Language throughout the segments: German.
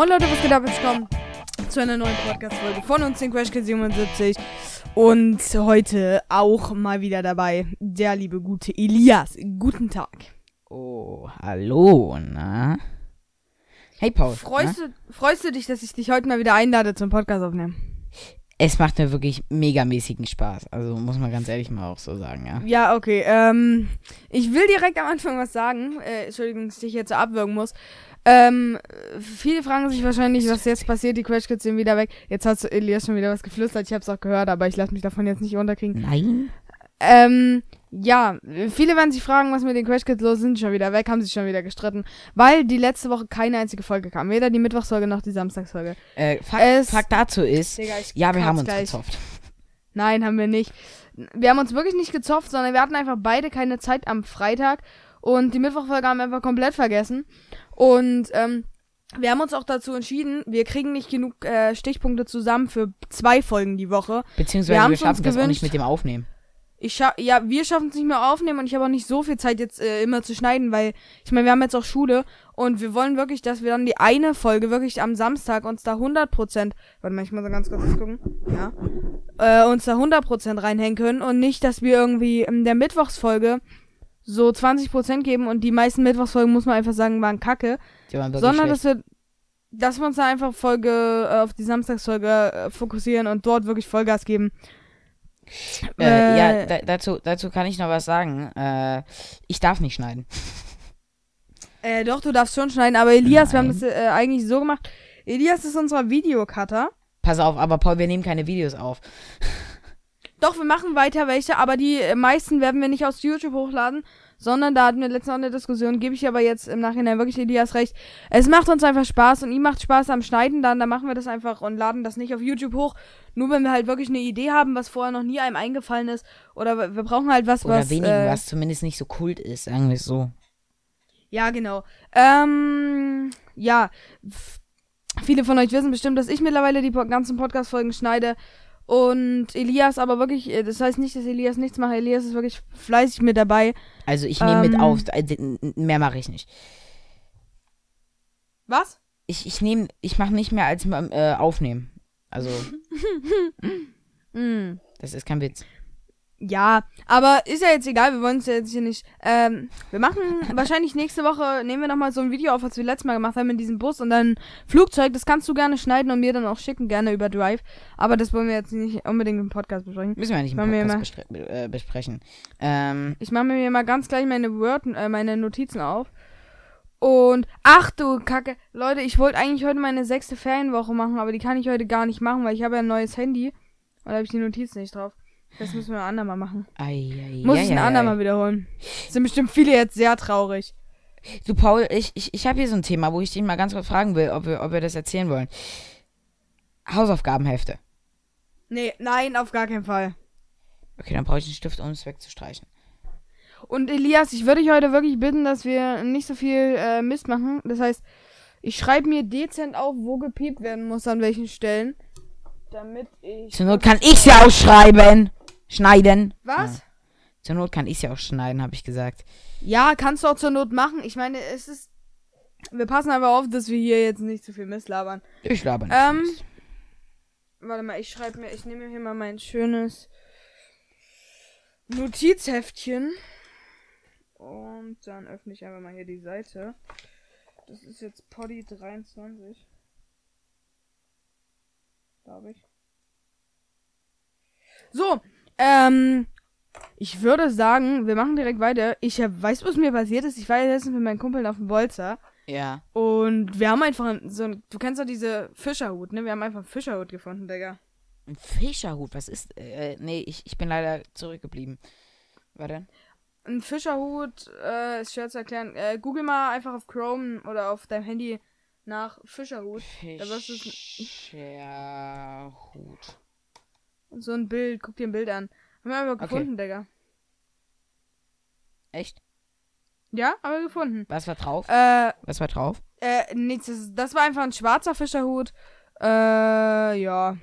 Moin Leute, was geht ab? Willkommen zu einer neuen Podcast-Folge von uns, den Crash 77. Und heute auch mal wieder dabei der liebe gute Elias. Guten Tag. Oh, hallo, na? Hey Paul. Freust, na? du, freust du dich, dass ich dich heute mal wieder einlade zum Podcast aufnehmen? Es macht mir wirklich megamäßigen Spaß. Also muss man ganz ehrlich mal auch so sagen, ja. Ja, okay. Ähm, ich will direkt am Anfang was sagen. Äh, Entschuldigung, dass ich dich jetzt so abwürgen muss. Ähm, viele fragen sich wahrscheinlich, was jetzt passiert. Die Crash Kids sind wieder weg. Jetzt hat Elias schon wieder was geflüstert. Ich hab's auch gehört, aber ich lasse mich davon jetzt nicht unterkriegen. Nein? Ähm, ja, viele werden sich fragen, was mit den Crash Kids los ist. sind schon wieder weg, haben sich schon wieder gestritten, weil die letzte Woche keine einzige Folge kam. Weder die Mittwochsfolge noch die Samstagsfolge. Äh, Fakt, Es- Fakt dazu ist, Digga, ja, wir haben uns gleich. gezopft. Nein, haben wir nicht. Wir haben uns wirklich nicht gezopft, sondern wir hatten einfach beide keine Zeit am Freitag und die Mittwochfolge haben wir einfach komplett vergessen. Und ähm, wir haben uns auch dazu entschieden, wir kriegen nicht genug äh, Stichpunkte zusammen für zwei Folgen die Woche. Wir Beziehungsweise wir, uns schaffen das auch nicht mit dem Aufnehmen. Ich scha ja, wir schaffen es nicht mehr aufnehmen und ich habe auch nicht so viel Zeit jetzt äh, immer zu schneiden, weil ich meine, wir haben jetzt auch Schule und wir wollen wirklich, dass wir dann die eine Folge wirklich am Samstag uns da 100%, warte mal, ich muss mal ganz kurz gucken, ja, äh, uns da 100% reinhängen können und nicht, dass wir irgendwie in der Mittwochsfolge so 20% geben und die meisten Mittwochsfolgen, muss man einfach sagen, waren kacke, waren sondern schlecht. dass wir dass wir uns da einfach Folge äh, auf die Samstagsfolge äh, fokussieren und dort wirklich Vollgas geben. Äh, ja, äh, da, dazu, dazu kann ich noch was sagen. Äh, ich darf nicht schneiden. Äh, doch, du darfst schon schneiden, aber Elias, wir haben Nein. das eigentlich so gemacht. Elias ist unser Videocutter. Pass auf, aber Paul, wir nehmen keine Videos auf. Doch, wir machen weiter welche, aber die meisten werden wir nicht aus YouTube hochladen, sondern da hatten wir letztens auch eine Diskussion, gebe ich aber jetzt im Nachhinein wirklich Elias recht. Es macht uns einfach Spaß und ihm macht Spaß am Schneiden, dann, dann machen wir das einfach und laden das nicht auf YouTube hoch. Nur wenn wir halt wirklich eine Idee haben, was vorher noch nie einem eingefallen ist. Oder wir- brauchen halt was, Oder was. wenigen, äh, was zumindest nicht so kult ist, sagen wir es so. Ja, genau. Ähm, ja. Viele von euch wissen bestimmt, dass ich mittlerweile die ganzen Podcast-Folgen schneide. Und Elias aber wirklich, äh, das heißt nicht, dass Elias nichts macht. Elias ist wirklich fleißig mit dabei. Also ich nehme mit Ähm. auf, äh, mehr mache ich nicht. Was? Ich, ich nehme, ich mache nicht mehr als äh, aufnehmen. Also, Hm. das ist kein Witz. Ja, aber ist ja jetzt egal, wir wollen es ja jetzt hier nicht. Ähm, wir machen wahrscheinlich nächste Woche, nehmen wir nochmal so ein Video auf, was wir letztes Mal gemacht haben mit diesem Bus und dann Flugzeug. Das kannst du gerne schneiden und mir dann auch schicken, gerne über Drive. Aber das wollen wir jetzt nicht unbedingt im Podcast besprechen. Müssen wir nicht im Podcast bestre- äh, besprechen. Ähm, Ich mache mir mal ganz gleich meine Word, äh, meine Notizen auf. Und ach du Kacke, Leute, ich wollte eigentlich heute meine sechste Ferienwoche machen, aber die kann ich heute gar nicht machen, weil ich habe ja ein neues Handy und da habe ich die Notizen nicht drauf. Das müssen wir ein andermal machen. ei, ei, Muss ei, ich ein ei, andermal wiederholen. Sind bestimmt viele jetzt sehr traurig. Du, Paul, ich, ich, ich habe hier so ein Thema, wo ich dich mal ganz kurz fragen will, ob wir, ob wir das erzählen wollen. Hausaufgabenhefte. Nee, nein, auf gar keinen Fall. Okay, dann brauche ich einen Stift, um es wegzustreichen. Und Elias, ich würde dich heute wirklich bitten, dass wir nicht so viel äh, Mist machen. Das heißt, ich schreibe mir dezent auf, wo gepiept werden muss, an welchen Stellen. Damit ich. Zur Not kann ich ja auch schreiben. Schneiden. Was? Zur Not kann ich ja auch schneiden, habe ich gesagt. Ja, kannst du auch zur Not machen. Ich meine, es ist. Wir passen einfach auf, dass wir hier jetzt nicht zu viel Mist labern. Ich laber nicht. Ähm. Mist. Warte mal, ich schreibe mir, ich nehme mir hier mal mein schönes Notizheftchen. Und dann öffne ich einfach mal hier die Seite. Das ist jetzt Poddy 23. Glaube ich. So, ähm, ich würde sagen, wir machen direkt weiter. Ich hab, weiß, was mir passiert ist. Ich war ja letztens mit meinen Kumpeln auf dem Bolzer. Ja. Und wir haben einfach ein- so ein, du kennst doch diese Fischerhut, ne? Wir haben einfach einen Fischerhut gefunden, Digga. Ein Fischerhut, was ist. Äh, nee, ich, ich bin leider zurückgeblieben. Warte. Ein Fischerhut, äh, ist schwer zu erklären. Äh, google mal einfach auf Chrome oder auf deinem Handy nach Fischerhut. Fischerhut. So ein Bild, guck dir ein Bild an. Haben wir aber Okay. gefunden, Digga. Echt? Ja, haben wir gefunden. Was war drauf? Äh, Was war drauf? äh, nichts, das, das war einfach ein schwarzer Fischerhut. Äh, ja.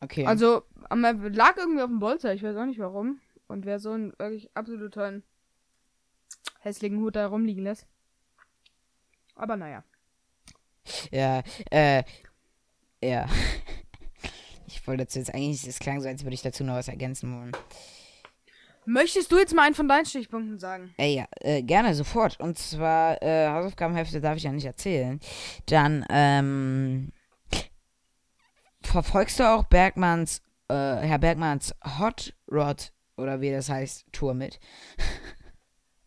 Okay. Also, lag irgendwie auf dem Bolzer, ich weiß auch nicht warum. Und wer so einen wirklich absolut tollen hässlichen Hut da rumliegen lässt. Aber naja. Ja, äh, ja. Wollte dazu jetzt eigentlich, es klang so, als würde ich dazu noch was ergänzen wollen. Möchtest du jetzt mal einen von deinen Stichpunkten sagen? Ey, ja, äh, gerne, sofort. Und zwar, äh, Hausaufgabenhefte darf ich ja nicht erzählen. Dann, ähm, verfolgst du auch Bergmanns, äh, Herr Bergmanns Hot Rod, oder wie das heißt, Tour mit?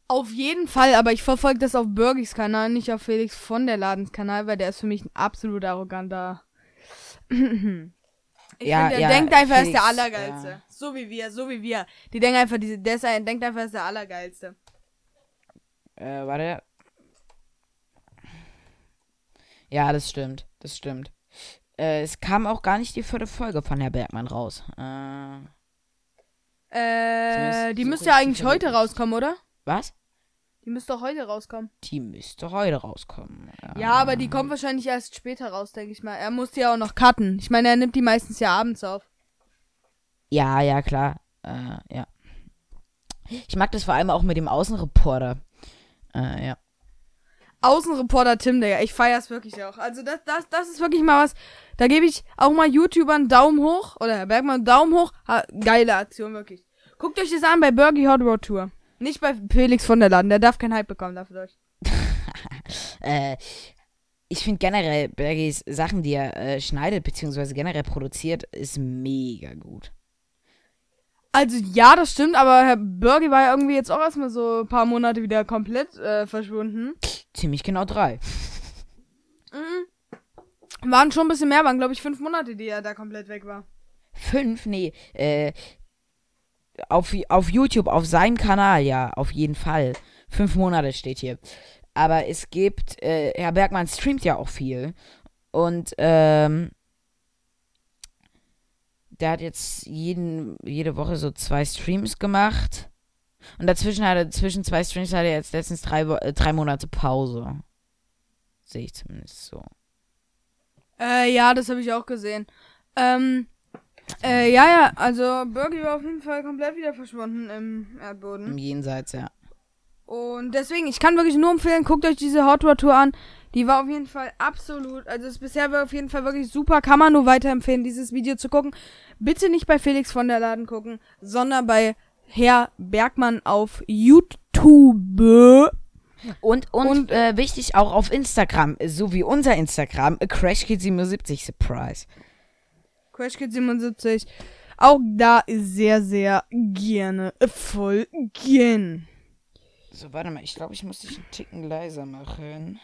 Auf jeden Fall, aber ich verfolge das auf Burgis Kanal, nicht auf Felix von der Ladens Kanal, weil der ist für mich ein absolut arroganter. Ich Ja, finde, der ja, denkt einfach, er ist der Allergeilste. ja. So wie wir, so wie wir. Die denken einfach, diese, ein- denkt einfach, er ist der Allergeilste. Äh, warte. Ja, das stimmt. Das stimmt. Äh, es kam auch gar nicht die vierte Folge von Herr Bergmann raus. Äh, Äh, die so müsste ja eigentlich heute rauskommen, oder? was? Die müsste doch heute rauskommen. Die müsste heute rauskommen. Ja, aber die kommt wahrscheinlich erst später raus, denke ich mal. Er muss die ja auch noch cutten. Ich meine, er nimmt die meistens ja abends auf. Ja, ja, klar. Äh, ja. Ich mag das vor allem auch mit dem Außenreporter. Äh, ja. Außenreporter Tim, Digga. Ich feier's wirklich auch. Also das, das, das ist wirklich mal was. Da gebe ich auch mal YouTubern einen Daumen hoch. Oder Herr Bergmann einen Daumen hoch. Ha, geile Aktion, wirklich. Guckt euch das an bei Burgi Hot Road Tour. Nicht bei Felix von der Laden. Der darf keinen Hype bekommen dafür. Euch. Äh, ich finde generell Bergis Sachen, die er äh, schneidet, beziehungsweise generell produziert, ist mega gut. Also ja, das stimmt, aber Herr Burgi war ja irgendwie jetzt auch erstmal so ein paar Monate wieder komplett äh, verschwunden. Ziemlich genau drei. Mhm. Waren schon ein bisschen mehr, waren glaube ich fünf Monate, die er da komplett weg war. Fünf? Nee, äh, auf, auf YouTube, auf seinem Kanal, ja, auf jeden Fall. Fünf Monate steht hier. Aber es gibt, äh, Herr Bergmann streamt ja auch viel. Und, ähm, der hat jetzt jeden, jede Woche so zwei Streams gemacht. Und dazwischen hat er, zwischen zwei Streams hat er jetzt letztens drei, äh, drei Monate Pause. Sehe ich zumindest so. Äh, ja, das habe ich auch gesehen. Ähm, äh, ja, ja, also Burgi war auf jeden Fall komplett wieder verschwunden im Erdboden. Im Jenseits, ja. Und deswegen, ich kann wirklich nur empfehlen, guckt euch diese Hot Rod Tour an. Die war auf jeden Fall absolut, also ist bisher war auf jeden Fall wirklich super. Kann man nur weiterempfehlen, dieses Video zu gucken. Bitte nicht bei Felix von der Laden gucken, sondern bei Herr Bergmann auf YouTube. Und, und, Und- äh, wichtig auch auf Instagram, so wie unser Instagram, CrashKid77 Surprise. Crash Kid 77. Auch da ist sehr, sehr gerne folgen. So, warte mal, ich glaube, ich muss dich einen Ticken leiser machen.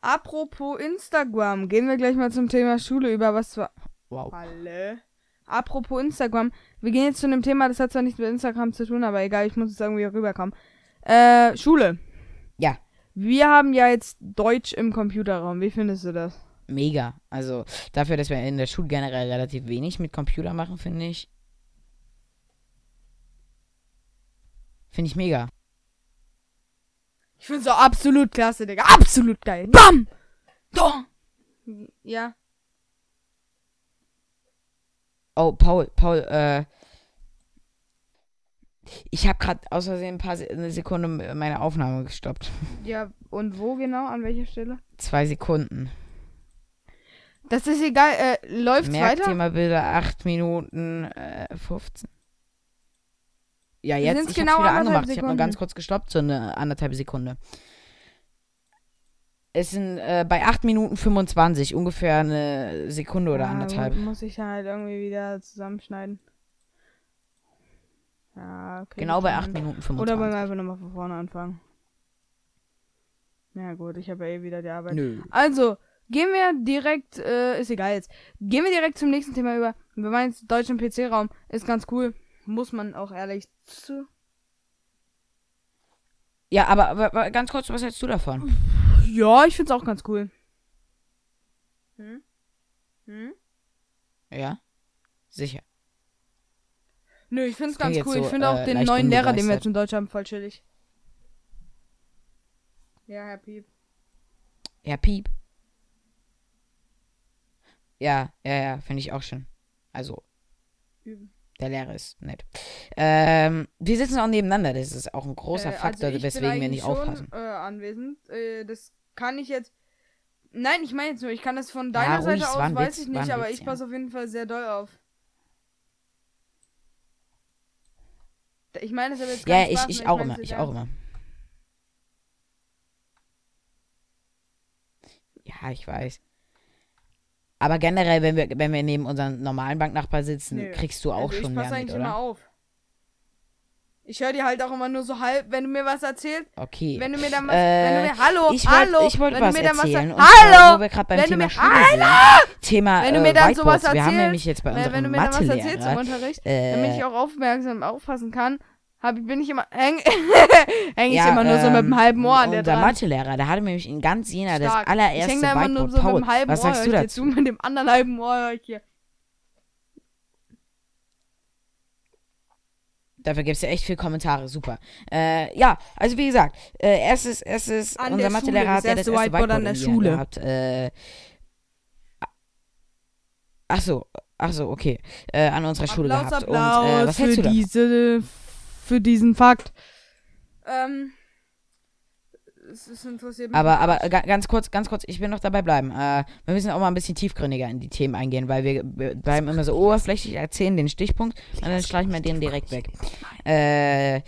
Apropos Instagram, gehen wir gleich mal zum Thema Schule über, was war. Wow. Alle. Apropos Instagram, wir gehen jetzt zu einem Thema, das hat zwar nichts mit Instagram zu tun, aber egal, ich muss jetzt irgendwie rüberkommen. Äh, Schule. Ja, Wir haben ja jetzt Deutsch im Computerraum. Wie findest du das? Mega. Also, dafür, dass wir in der Schule generell relativ wenig mit Computer machen, finde ich. Finde ich mega. Ich find's auch absolut klasse, Digga. Absolut geil. Bam! Doch! Ja. Oh, Paul, Paul, äh. Ich habe gerade aus Versehen ein paar Se eine Sekunde meine Aufnahme gestoppt. Ja, und wo genau? An welcher Stelle? Zwei Sekunden. Das ist egal. Äh, läuft's Merkt weiter? ihr mal Bilder, 8 Minuten äh, 15. Ja, jetzt, ich genau hab's wieder anderthalb angemacht. Ich habe nur Sekunden. ganz kurz gestoppt, so eine anderthalb Sekunde. Es sind äh, bei 8 Minuten 25, ungefähr eine Sekunde oder Ja, anderthalb. mu- Muss ich halt irgendwie wieder zusammenschneiden. Ja, okay. Genau bei dann- 8 Minuten Oder wollen wir 25. einfach nochmal von vorne anfangen? Ja gut, ich habe ja eh wieder die Arbeit. Nö. Also, gehen wir direkt, äh, ist egal jetzt. Gehen wir direkt zum nächsten Thema über. Wir meinen jetzt Deutsch im PC-Raum. Ist ganz cool. Muss man auch ehrlich zu. Ja, aber, aber, aber ganz kurz, was hältst du davon? Ja, ich find's auch ganz cool. Hm? Hm? Ja? Sicher. Nö, ich find's ganz cool. jetzt ich so, finde auch äh, den neuen Lehrer, den wir jetzt in Deutsch haben, voll chillig. Ja, Herr Piep. Ja, Piep. Ja, ja, ja, finde ich auch schön. Also, Üben. der Lehrer ist nett. Ähm, wir sitzen auch nebeneinander, das ist auch ein großer Äh, Faktor, also ich bin weswegen wir nicht schon, aufpassen. Äh, anwesend. Äh, das kann ich jetzt. Nein, ich meine jetzt nur, ich kann das von Ja, deiner ruhig, Seite aus, weiß Witz, ich nicht, aber Witz, ich ja. passe auf jeden Fall sehr doll auf. Ich meine, das ist aber jetzt Ja, ich, Spaß, ich ne? auch meine immer, ich auch immer. Ja, ich weiß. Aber generell, wenn wir, wenn wir neben unserem normalen Banknachbar sitzen, Nö. kriegst du auch also schon ich mehr passe mit, eigentlich oder? immer auf. Ich höre dir halt auch immer nur so halb, wenn du mir was erzählst. Okay. Wenn du mir dann was. Äh, wenn du mir. Hallo, ich wollt- hallo! ich wollte wenn du was mir dann erzählen. Was, hallo! wo wir gerade beim Wenn du Thema mir- Schule sind. Thema Wenn du äh, mir dann sowas Whiteboards. Wir haben erzählst, nämlich jetzt bei unserem wenn du mir dann was erzählst im Unterricht, damit ich äh, auch aufmerksam aufpassen kann, hab, bin ich immer. Häng, häng ich ja, immer nur so mit ähm, dem halben Ohr an der Unser dran. Mathelehrer, der hatte nämlich in ganz Jena das Stark. Ich allererste häng da immer nur so Paul, mit dem halben was Ohr. sagst du ich dazu? zu, mit dem anderen halben Ohr hör ich hier. Dafür gibt es ja echt viele Kommentare, super. Äh, ja, also wie gesagt, äh, erstes, erstes, An unser der Mathelehrer Schule, hat das ja das erste Whiteboard Whiteboard an der Schule. gehabt. Äh, ach so, ach so, okay. Äh, an unserer Schule Applaus, gehabt. Applaus Und äh, was für hältst du da? diese, für diesen Fakt. Ähm, es ist interessiert mich. Aber, aber ga- ganz kurz, ganz kurz, ich will noch dabei bleiben. Äh, wir müssen auch mal ein bisschen tiefgründiger in die Themen eingehen, weil wir, bleiben immer so oberflächlich, erzählen den Stichpunkt und dann streichen wir den direkt weg. Äh,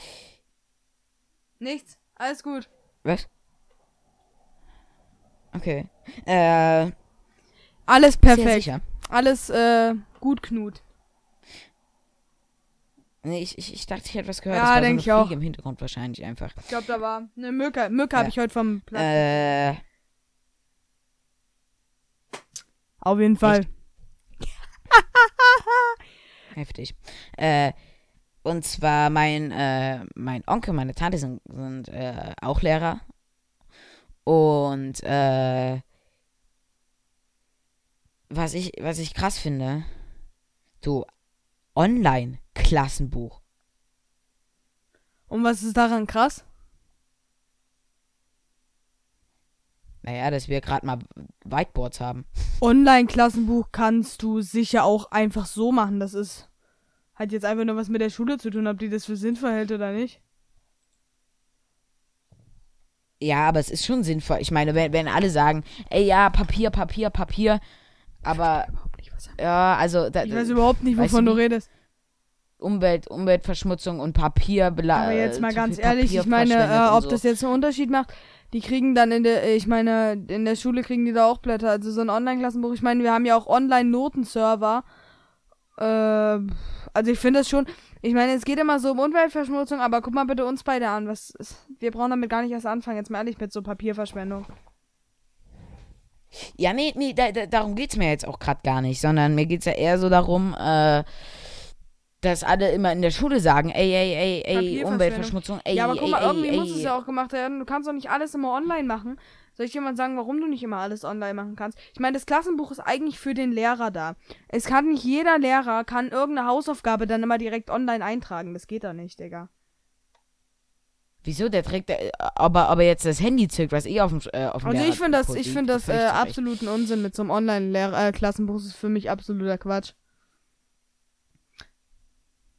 Nichts, alles gut. was? Okay. Äh, Alles perfekt. Alles äh, gut, Knut. Nee, ich, ich, ich dachte, ich hätte was gehört. Ja, war so ich auch. Im Hintergrund wahrscheinlich einfach. Ich glaube, da war eine Mücke. Mücke habe Ja. ich heute vom Platz. Äh, Auf jeden Fall. heftig. Äh, und zwar mein, äh, mein Onkel, meine Tante sind, sind äh, auch Lehrer. Und äh, was ich, was ich krass finde, so Online-Klassenbuch. Und was ist daran krass? Naja, dass wir gerade mal Whiteboards haben. Online-Klassenbuch kannst du sicher auch einfach so machen. Das ist. Hat jetzt einfach nur was mit der Schule zu tun, ob die das für sinnvoll hält oder nicht. Ja, aber es ist schon sinnvoll. Ich meine, wenn, wenn alle sagen, ey, ja, Papier, Papier, Papier, aber Ja, also da, Ich weiß überhaupt nicht, wovon du redest. Umwelt, Umweltverschmutzung und Papier Aber jetzt mal ganz ehrlich, ich meine, äh, ob das jetzt einen Unterschied macht, die kriegen dann in der, ich meine, in der Schule kriegen die da auch Blätter. Also so ein Online-Klassenbuch, ich meine, wir haben ja auch Online-Notenserver. Äh, also ich finde das schon, ich meine, es geht immer so um Umweltverschmutzung, aber guck mal bitte uns beide an. Was ist, wir brauchen damit gar nicht erst anfangen, jetzt mal ehrlich mit so Papierverschwendung. Ja, nee, nee, da, da, darum geht's mir jetzt auch gerade gar nicht, sondern mir geht's ja eher so darum, äh, dass alle immer in der Schule sagen, ey, ey, ey, ey. Umweltverschmutzung, ey, ja, aber guck ey, mal, ey, irgendwie ey, muss es ja auch gemacht werden. Du kannst doch nicht alles immer online machen. Soll ich mal sagen, warum du nicht immer alles online machen kannst? Ich meine, das Klassenbuch ist eigentlich für den Lehrer da. Es kann nicht jeder Lehrer kann irgendeine Hausaufgabe dann immer direkt online eintragen. Das geht doch nicht, Digga. Wieso? Der trägt, äh, aber, aber jetzt das Handy zückt, was eh auf dem, äh, auf dem Also ich finde das, ich liegt, finde das äh, absoluten Unsinn mit so einem Online-Klassenbuch. Das ist für mich absoluter Quatsch.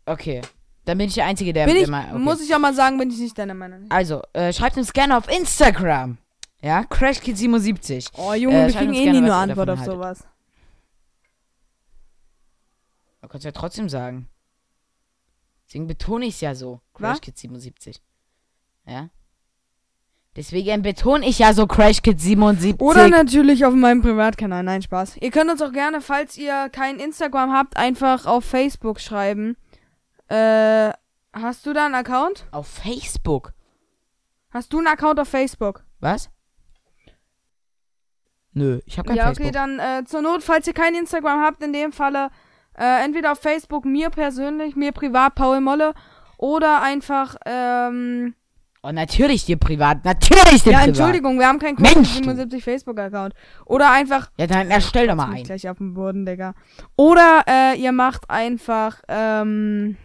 Okay, dann bin ich der Einzige, der, Bin der ich, mal, okay. muss ich auch mal sagen, bin ich nicht deiner Meinung. Also, äh, schreibt uns gerne auf Instagram. Ja, CrashKid77. Oh, Junge, Äh, wir kriegen eh nie ihr Antwort auf haltet. sowas. Du kannst ja trotzdem sagen. Deswegen betone ich es ja so. Was? CrashKid77. Ja? Deswegen betone ich ja so CrashKid77. Oder natürlich auf meinem Privatkanal. Nein, Spaß. Ihr könnt uns auch gerne, falls ihr kein Instagram habt, einfach auf Facebook schreiben. Äh, hast du da einen Account? Auf Facebook. Hast du einen Account auf Facebook? Was? Nö, ich habe kein ja, Facebook. okay, dann äh, zur Not, falls ihr kein Instagram habt, in dem Falle äh, entweder auf Facebook mir persönlich, mir privat, Paul Molle, oder einfach, ähm, Oh, natürlich dir privat. Natürlich dir ja, privat. Entschuldigung, wir haben keinen Mensch, du. 77 Facebook-Account. Oder einfach, Ja, dann erstell doch mal bin ich ein. gleich auf dem Boden, Digga. Oder äh, ihr macht einfach, ähm,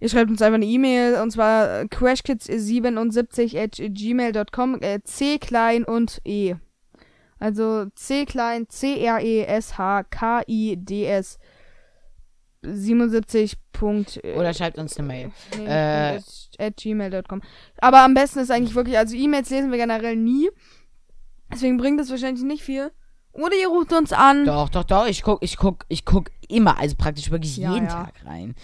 ihr schreibt uns einfach eine E-Mail und zwar äh, crashkids77 at gmail.com, äh, C klein und E. Also C klein, C-R-E-S-H-K-I-D-S 77. Punkt, äh, Oder schreibt uns eine Mail. Nee, Äh, at, gmail.com. Aber am besten ist eigentlich wirklich, also E-Mails lesen wir generell nie. Deswegen bringt es wahrscheinlich nicht viel. Oder ihr ruft uns an. Doch, doch, doch. Ich guck, ich guck, ich guck immer, also praktisch wirklich Ja, jeden ja. Tag rein.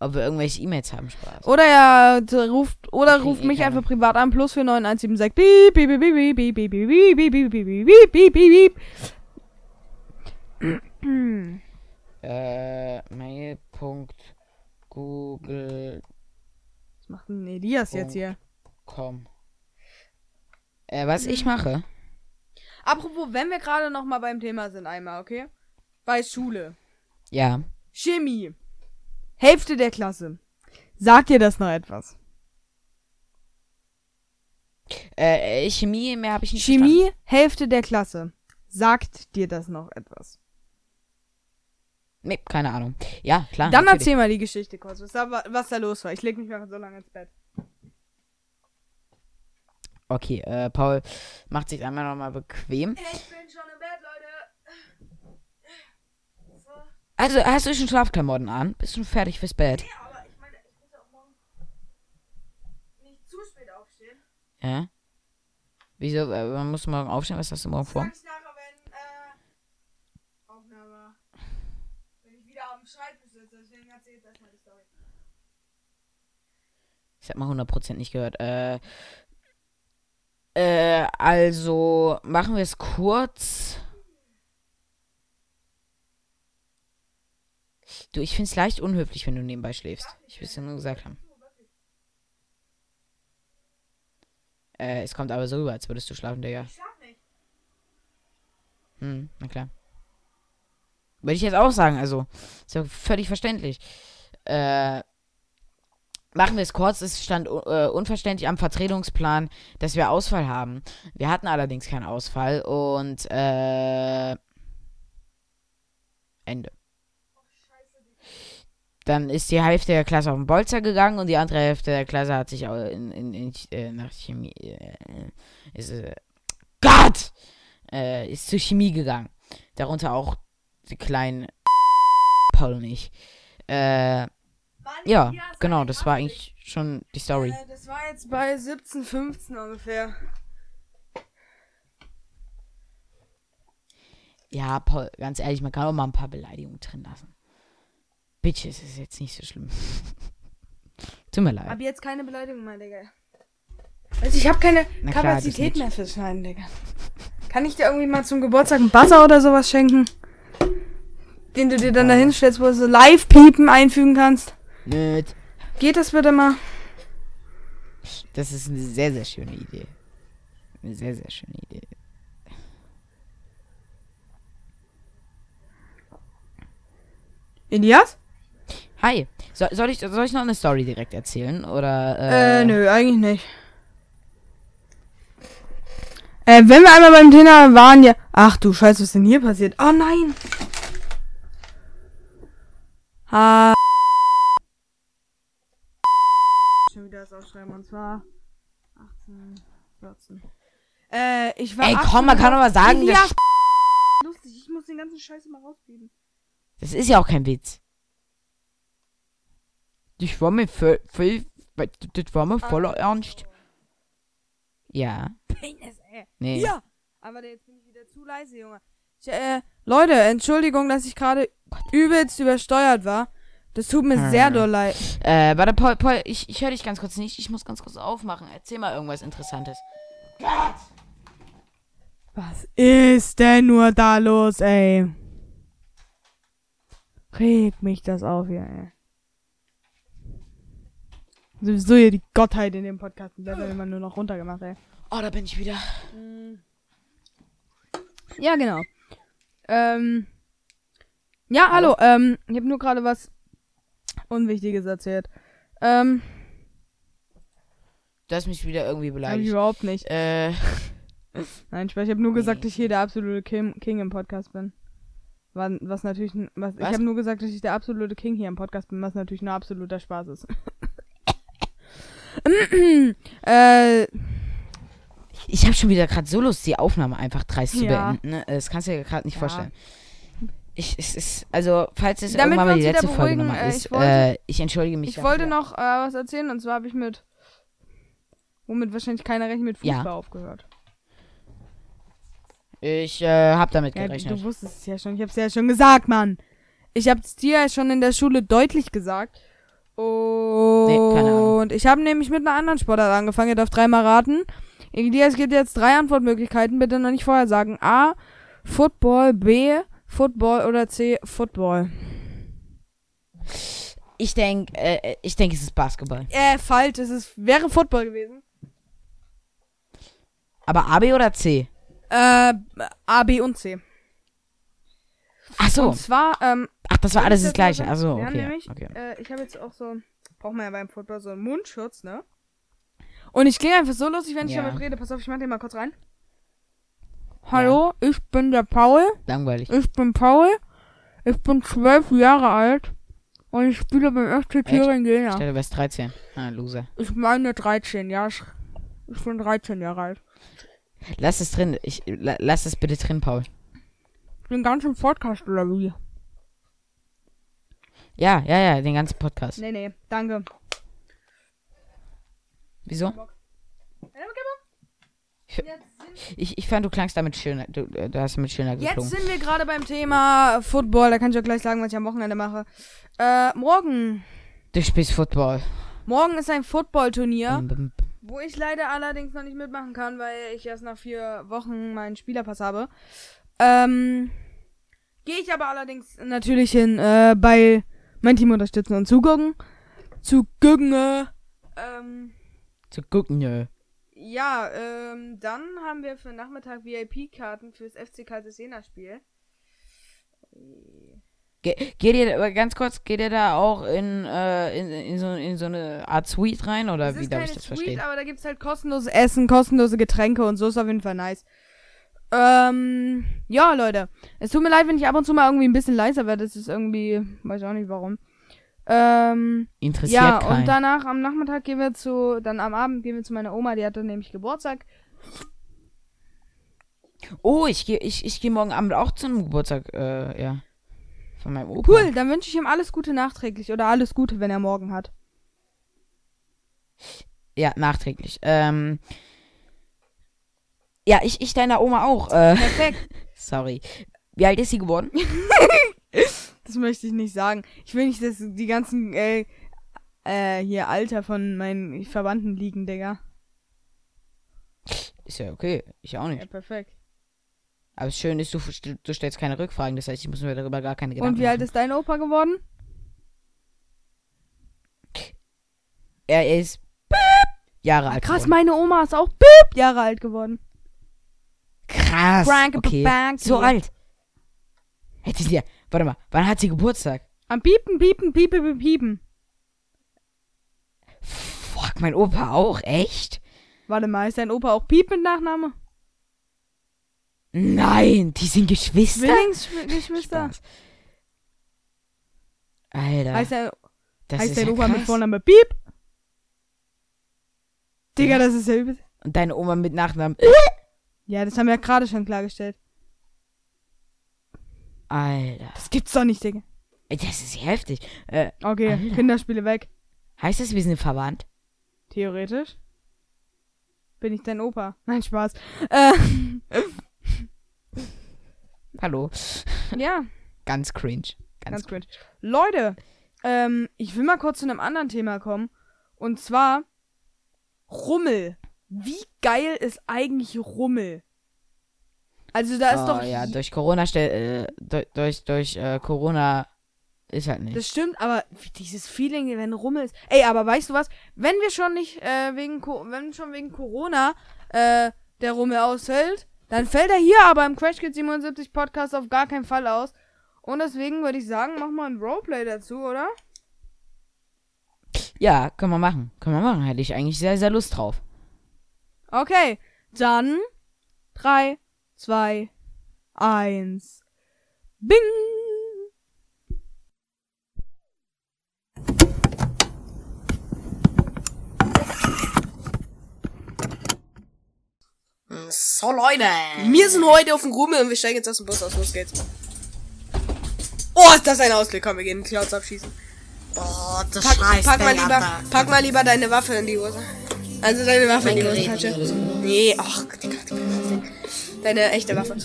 Ob wir irgendwelche E-Mails haben, Spaß. Oder er t- ruft oder Okay, ruft mich egal. einfach privat an plus 49176 piep piep piep piep piep piep piep piep piep piep piep piep piep piep Äh, mail.google.com. Was macht denn Elias jetzt hier? Äh, was ich mache? Apropos, wenn wir gerade noch mal beim Thema sind einmal, okay? Bei Schule. Ja. Chemie. Hälfte der Klasse. Sagt dir das noch etwas? Äh, Chemie, mehr habe ich nicht Chemie, Hälfte der Klasse. Sagt dir das noch etwas? Nee, keine Ahnung. Ja, klar. Dann natürlich. erzähl mal die Geschichte kurz, was da, was da los war. Ich leg mich mal so lange ins Bett. Okay, äh, Paul macht sich einmal nochmal bequem. Ich bin schon im Bett, Leute. Also, hast du schon Schlafklamotten an? Bist du fertig fürs Bett? Ja, aber ich meine, ich muss ja auch morgen nicht zu spät aufstehen. Ja. Wieso? Äh, man muss morgen aufstehen. Was hast du morgen vor? Ich nachher, wenn, äh, Aufnahme. Wenn ich wieder am Schreibtisch sitze, deswegen erzähl jetzt erstmal die Story. Ich hab mal 100% nicht gehört. Äh, äh, also machen wir es kurz. Du, ich find's leicht unhöflich, wenn du nebenbei schläfst. Ich will es dir nur gesagt haben. Äh, es kommt aber so rüber, als würdest du schlafen, Digga. Ich schlaf nicht. Hm, na klar. Würde ich jetzt auch sagen, also. Ist ja völlig verständlich. Äh. Machen wir es kurz. Es stand äh, unverständlich am Vertretungsplan, dass wir Ausfall haben. Wir hatten allerdings keinen Ausfall und äh. Ende. Dann ist die Hälfte der Klasse auf den Bolzer gegangen und die andere Hälfte der Klasse hat sich au- in, in, in, äh, nach Chemie. Äh, ist, äh, Gott! Äh, ist zur Chemie gegangen. Darunter auch die kleinen Paul nicht. Äh, ja, genau, das war eigentlich schon die Story. Äh, das war jetzt bei 17, 15 ungefähr. Ja, Paul, ganz ehrlich, man kann auch mal ein paar Beleidigungen drin lassen. Bitches ist jetzt nicht so schlimm. Tut mir leid. Ab jetzt keine Beleidigung mehr, Digga. Also ich habe keine Na klar, Kapazität mehr fürs Schneiden, Digga. Kann ich dir irgendwie mal zum Geburtstag einen Buzzer oder sowas schenken? Den du dir dann da hinstellst, wo du so Live-Piepen einfügen kannst? Nöt. Geht das bitte mal? Das ist eine sehr, sehr schöne Idee. Eine sehr, sehr schöne Idee. Elias? Hi. So, soll, ich, soll ich noch eine Story direkt erzählen? Oder, äh, Äh, nö, eigentlich nicht. Äh, wenn wir einmal beim Thema waren, ja. Ach du Scheiße, was ist denn hier passiert? Oh nein! Ha. Schon wieder das aufschreiben und zwar 18, 14. Äh, ich war. Ey, 18 komm, man kann doch mal sagen, Elias, das, lustig, ich muss den ganzen Scheiß mal rausbieben. das ist ja auch kein Witz. Das war mir voll, voll das war mir voller Ernst. Ja. Penis, ey. Nee. Ja. Aber jetzt bin ich wieder zu leise, Junge. Ich, äh, Leute, Entschuldigung, dass ich gerade übelst übersteuert war. Das tut mir sehr Hm. doll leid. Äh, warte, Paul, Paul, ich, ich höre dich ganz kurz nicht. Ich muss ganz kurz aufmachen. Erzähl mal irgendwas Interessantes. Was ist denn nur da los, ey? Regt mich das auf hier, ey. Sowieso hier die Gottheit in dem Podcast. Die wird immer nur noch runtergemacht, ey. Oh, da bin ich wieder. Ja, genau. Ähm. Ja, hallo, ähm, ich habe nur gerade was Unwichtiges erzählt. Ähm, Du hast mich wieder irgendwie hab ich beleidigt. überhaupt nicht. Äh, Nein, Spaß, ich habe nur gesagt, dass ich hier der absolute King, King im Podcast bin. Was, was natürlich, n- was, ich Was? habe nur gesagt, dass ich der absolute King hier im Podcast bin, was natürlich nur absoluter Spaß ist. äh, ich habe schon wieder gerade so Lust, die Aufnahme einfach dreist zu Ja. beenden. Ne? Das kannst du dir gerade nicht Ja. vorstellen. Ich, es ist, also, falls es Damit irgendwann mal die letzte Folge nochmal äh, ist, ich wollte- äh, ich entschuldige mich. ich dafür. wollte noch äh, was erzählen und zwar habe ich mit, womit wahrscheinlich keiner rechnet, mit Ja. Fußball aufgehört. Ich äh, hab damit Ja, gerechnet. du wusstest es ja schon. Ich hab's ja schon gesagt, Mann. Ich hab's dir ja schon in der Schule deutlich gesagt. Und keine Ahnung. ich habe nämlich mit einer anderen Sportart angefangen. Ihr dürft dreimal raten. Elias gibt jetzt drei Antwortmöglichkeiten. Bitte noch nicht vorher sagen. A. Football. B. Football. Oder C. Football. Ich denke, äh, ich denke, es ist Basketball. Äh, falsch. Es ist, wäre Football gewesen. Aber A, B oder C? Äh, A, B und C. Ach so. Und zwar, ähm, Ach, das war alles das gleiche. sagen? Ach so, Wir haben okay. nämlich, okay. Äh, ich habe jetzt auch so, braucht man ja beim Football so einen Mundschutz, ne? Und ich klinge einfach so lustig, wenn ich Ja. damit rede. Pass auf, ich mach den mal kurz rein. Hallo, ich bin der Paul. Langweilig. Ich bin Paul. Ich bin zwölf Jahre alt. Und ich spiele beim FC Ich Thüringen Jena. dachte, du wärst 13. Ah, Loser. Ich meine 13, ja. Ich, ich bin 13 Jahre alt. Lass es drin. Ich, la, lass es bitte drin, Paul. Den ganzen Podcast oder wie? Ja, ja, ja, den ganzen Podcast. Nee, nee, danke. Wieso? Ich, ich fand, du klangst damit schöner. Du, du hast damit schöner Jetzt geklungen. sind wir gerade beim Thema Football. Da kann ich auch gleich sagen, was ich am Wochenende mache. Äh, morgen. Du spielst Football. Morgen ist ein Footballturnier, wo ich leider allerdings noch nicht mitmachen kann, weil ich erst nach vier Wochen meinen Spielerpass habe. Ähm, gehe ich aber allerdings natürlich hin, äh, bei mein Team unterstützen und zugucken. Zugucken, äh, ähm, Zu gucken, nö. Ja, ähm, dann haben wir für Nachmittag VIP-Karten fürs FC Kaiserslautern Spiel. Ge geht ihr, ganz kurz, geht ihr da auch in, äh, in, in, so, in so eine Art Suite rein oder wie darf ich das Suite, verstehen? aber da gibt's halt kostenloses Essen, kostenlose Getränke und so ist auf jeden Fall nice. Ähm, ja, Leute. Es tut mir leid, wenn ich ab und zu mal irgendwie ein bisschen leiser werde. Das ist irgendwie, weiß auch nicht warum. Ähm, Interessiert ja, keinen. und danach am Nachmittag gehen wir zu, dann am Abend gehen wir zu meiner Oma, die hatte nämlich Geburtstag. oh, ich gehe ich, ich geh morgen Abend auch zu einem Geburtstag, äh, ja. Von meinem Opa. Cool, dann wünsche ich ihm alles Gute nachträglich oder alles Gute, wenn er morgen hat. Ja, nachträglich. Ähm. Ja, ich, ich deiner Oma auch. Äh, Perfekt. sorry. Wie alt ist sie geworden? Das möchte ich nicht sagen. Ich will nicht, dass die ganzen, äh, äh, hier Alter von meinen Verwandten liegen, Digga. Ist ja okay. Ich auch Ja, nicht. perfekt. Aber das Schöne ist, du, du stellst keine Rückfragen. Das heißt, ich muss mir darüber gar keine Gedanken Und wie alt machen. ist dein Opa geworden? Er ist Jahre alt. Krass, geworden. meine Oma ist auch Jahre alt geworden. Krass. Frank okay. Bank So alt. Hätte sie. Warte mal, wann hat sie Geburtstag? Am Piepen, Piepen, Piepen, Piepen, Piepen. Fuck, mein Opa auch, echt? Warte mal, ist dein Opa auch Piep mit Nachname? Nein, die sind Geschwister. Zwillingsgeschwister. Alter, Heißt, dein, das heißt dein ja Opa mit krass. Vorname Piep? Digga, das ist ja übel. Und deine Oma mit Nachnamen. Ja, das haben wir ja gerade schon klargestellt. Alter, Das gibt's doch nicht, Digga. Das ist heftig. Äh, Okay, Alter. Kinderspiele weg. heißt das, wir sind verwandt? Theoretisch. Bin ich dein Opa? Nein, Spaß. Äh, Hallo. ja, Ganz cringe. ganz Ganz, cringe. Leute, ähm, ich will mal kurz zu einem anderen Thema kommen. Und zwar Rummel. Wie geil ist eigentlich Rummel? Also da ist oh, doch ja, durch Corona stell, äh, durch, durch, durch äh, Corona ist halt nicht. Das stimmt, aber dieses Feeling, wenn Rummel ist. Ey, aber weißt du was? Wenn wir schon nicht äh, wegen Co wenn schon wegen Corona äh, der Rummel ausfällt, dann fällt er hier aber im Crash Kids 77 Podcast auf gar keinen Fall aus. Und deswegen würde ich sagen, mach mal ein Roleplay dazu, oder? Ja, können wir machen. Können wir machen. Hätte ich eigentlich sehr, sehr Lust drauf. Okay, dann 3, 2, 1. Bing! So, Leute. Wir sind heute auf dem Rummel und wir steigen jetzt aus dem Bus aus. Los geht's. Oh, ist das ein Ausblick. Komm, wir gehen Clouds abschießen. Boah, das Pack, Scheiß, pack, mal lieber, da. pack mal lieber deine Waffe in die Hose. Also deine Waffe in die Mein in die Hose. Nee, ach, Digga, Digga, Digga. Deine echte Waffe.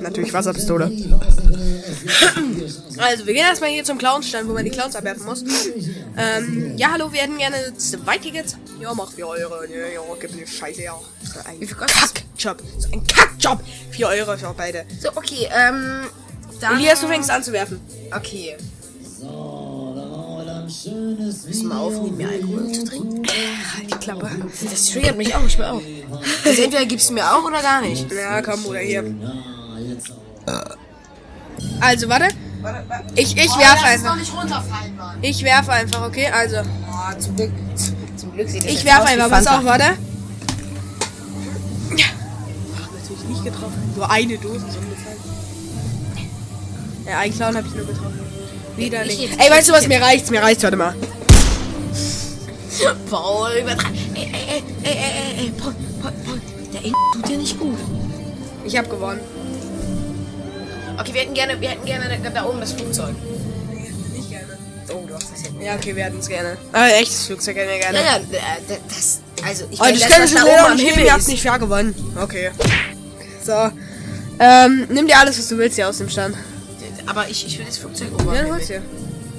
Natürlich Wasserpistole. Also, wir gehen erstmal hier zum Clownstand, wo man die Clowns abwerfen muss. Ähm, ja, hallo, wir hätten gerne zwei Tickets. Ja, mach 4 Euro. Ja, ja, gib mir Scheiße, ja. So ein? Kackjob. So ein Kackjob. 4 Euro für beide. So, okay, ähm. Dann, Elias, du fängst an zu werfen. Okay. Müssen wir aufnehmen, mir Alkohol zu trinken? Halt die Klappe. Das triggert mich auch, ich will auch. Also entweder gibst du mir auch oder gar nicht. Ja, komm, Bruder, hier. Also, warte. Ich, ich werfe einfach. nicht runterfallen, Mann. Ich werfe einfach, okay? Also, Oh, zum Glück. Zum Glück sieht ich werfe einfach. Pass auf, warte. Natürlich nicht getroffen. Nur eine Dose so ungefähr. Ja, einen Clown habe ich nur getroffen. Ich jetzt- Ey, weißt du was? Mir reicht's, mir reicht's, warte mal. Paul, übertreiben. Ey, ey, ey, ey, ey, ey, Paul, Paul, Paul. Der Eng tut dir nicht gut. Ich habe gewonnen. Okay, wir hätten gerne, wir hätten gerne da, da oben das Flugzeug. Nicht gerne. Oh, du hast das jetzt. Ja, okay, wir hätten es gerne. Aber echtes Flugzeug hätten wir gerne. Ja, ja, äh, das, also ich Oh, meine, das was da oben am Himmel. Ihr habt nicht fair gewonnen. Okay. So. Ähm, nimm dir alles, was du willst hier aus dem Stand. Aber ich, ich will das Flugzeug oben. Ja, dann hol's dir.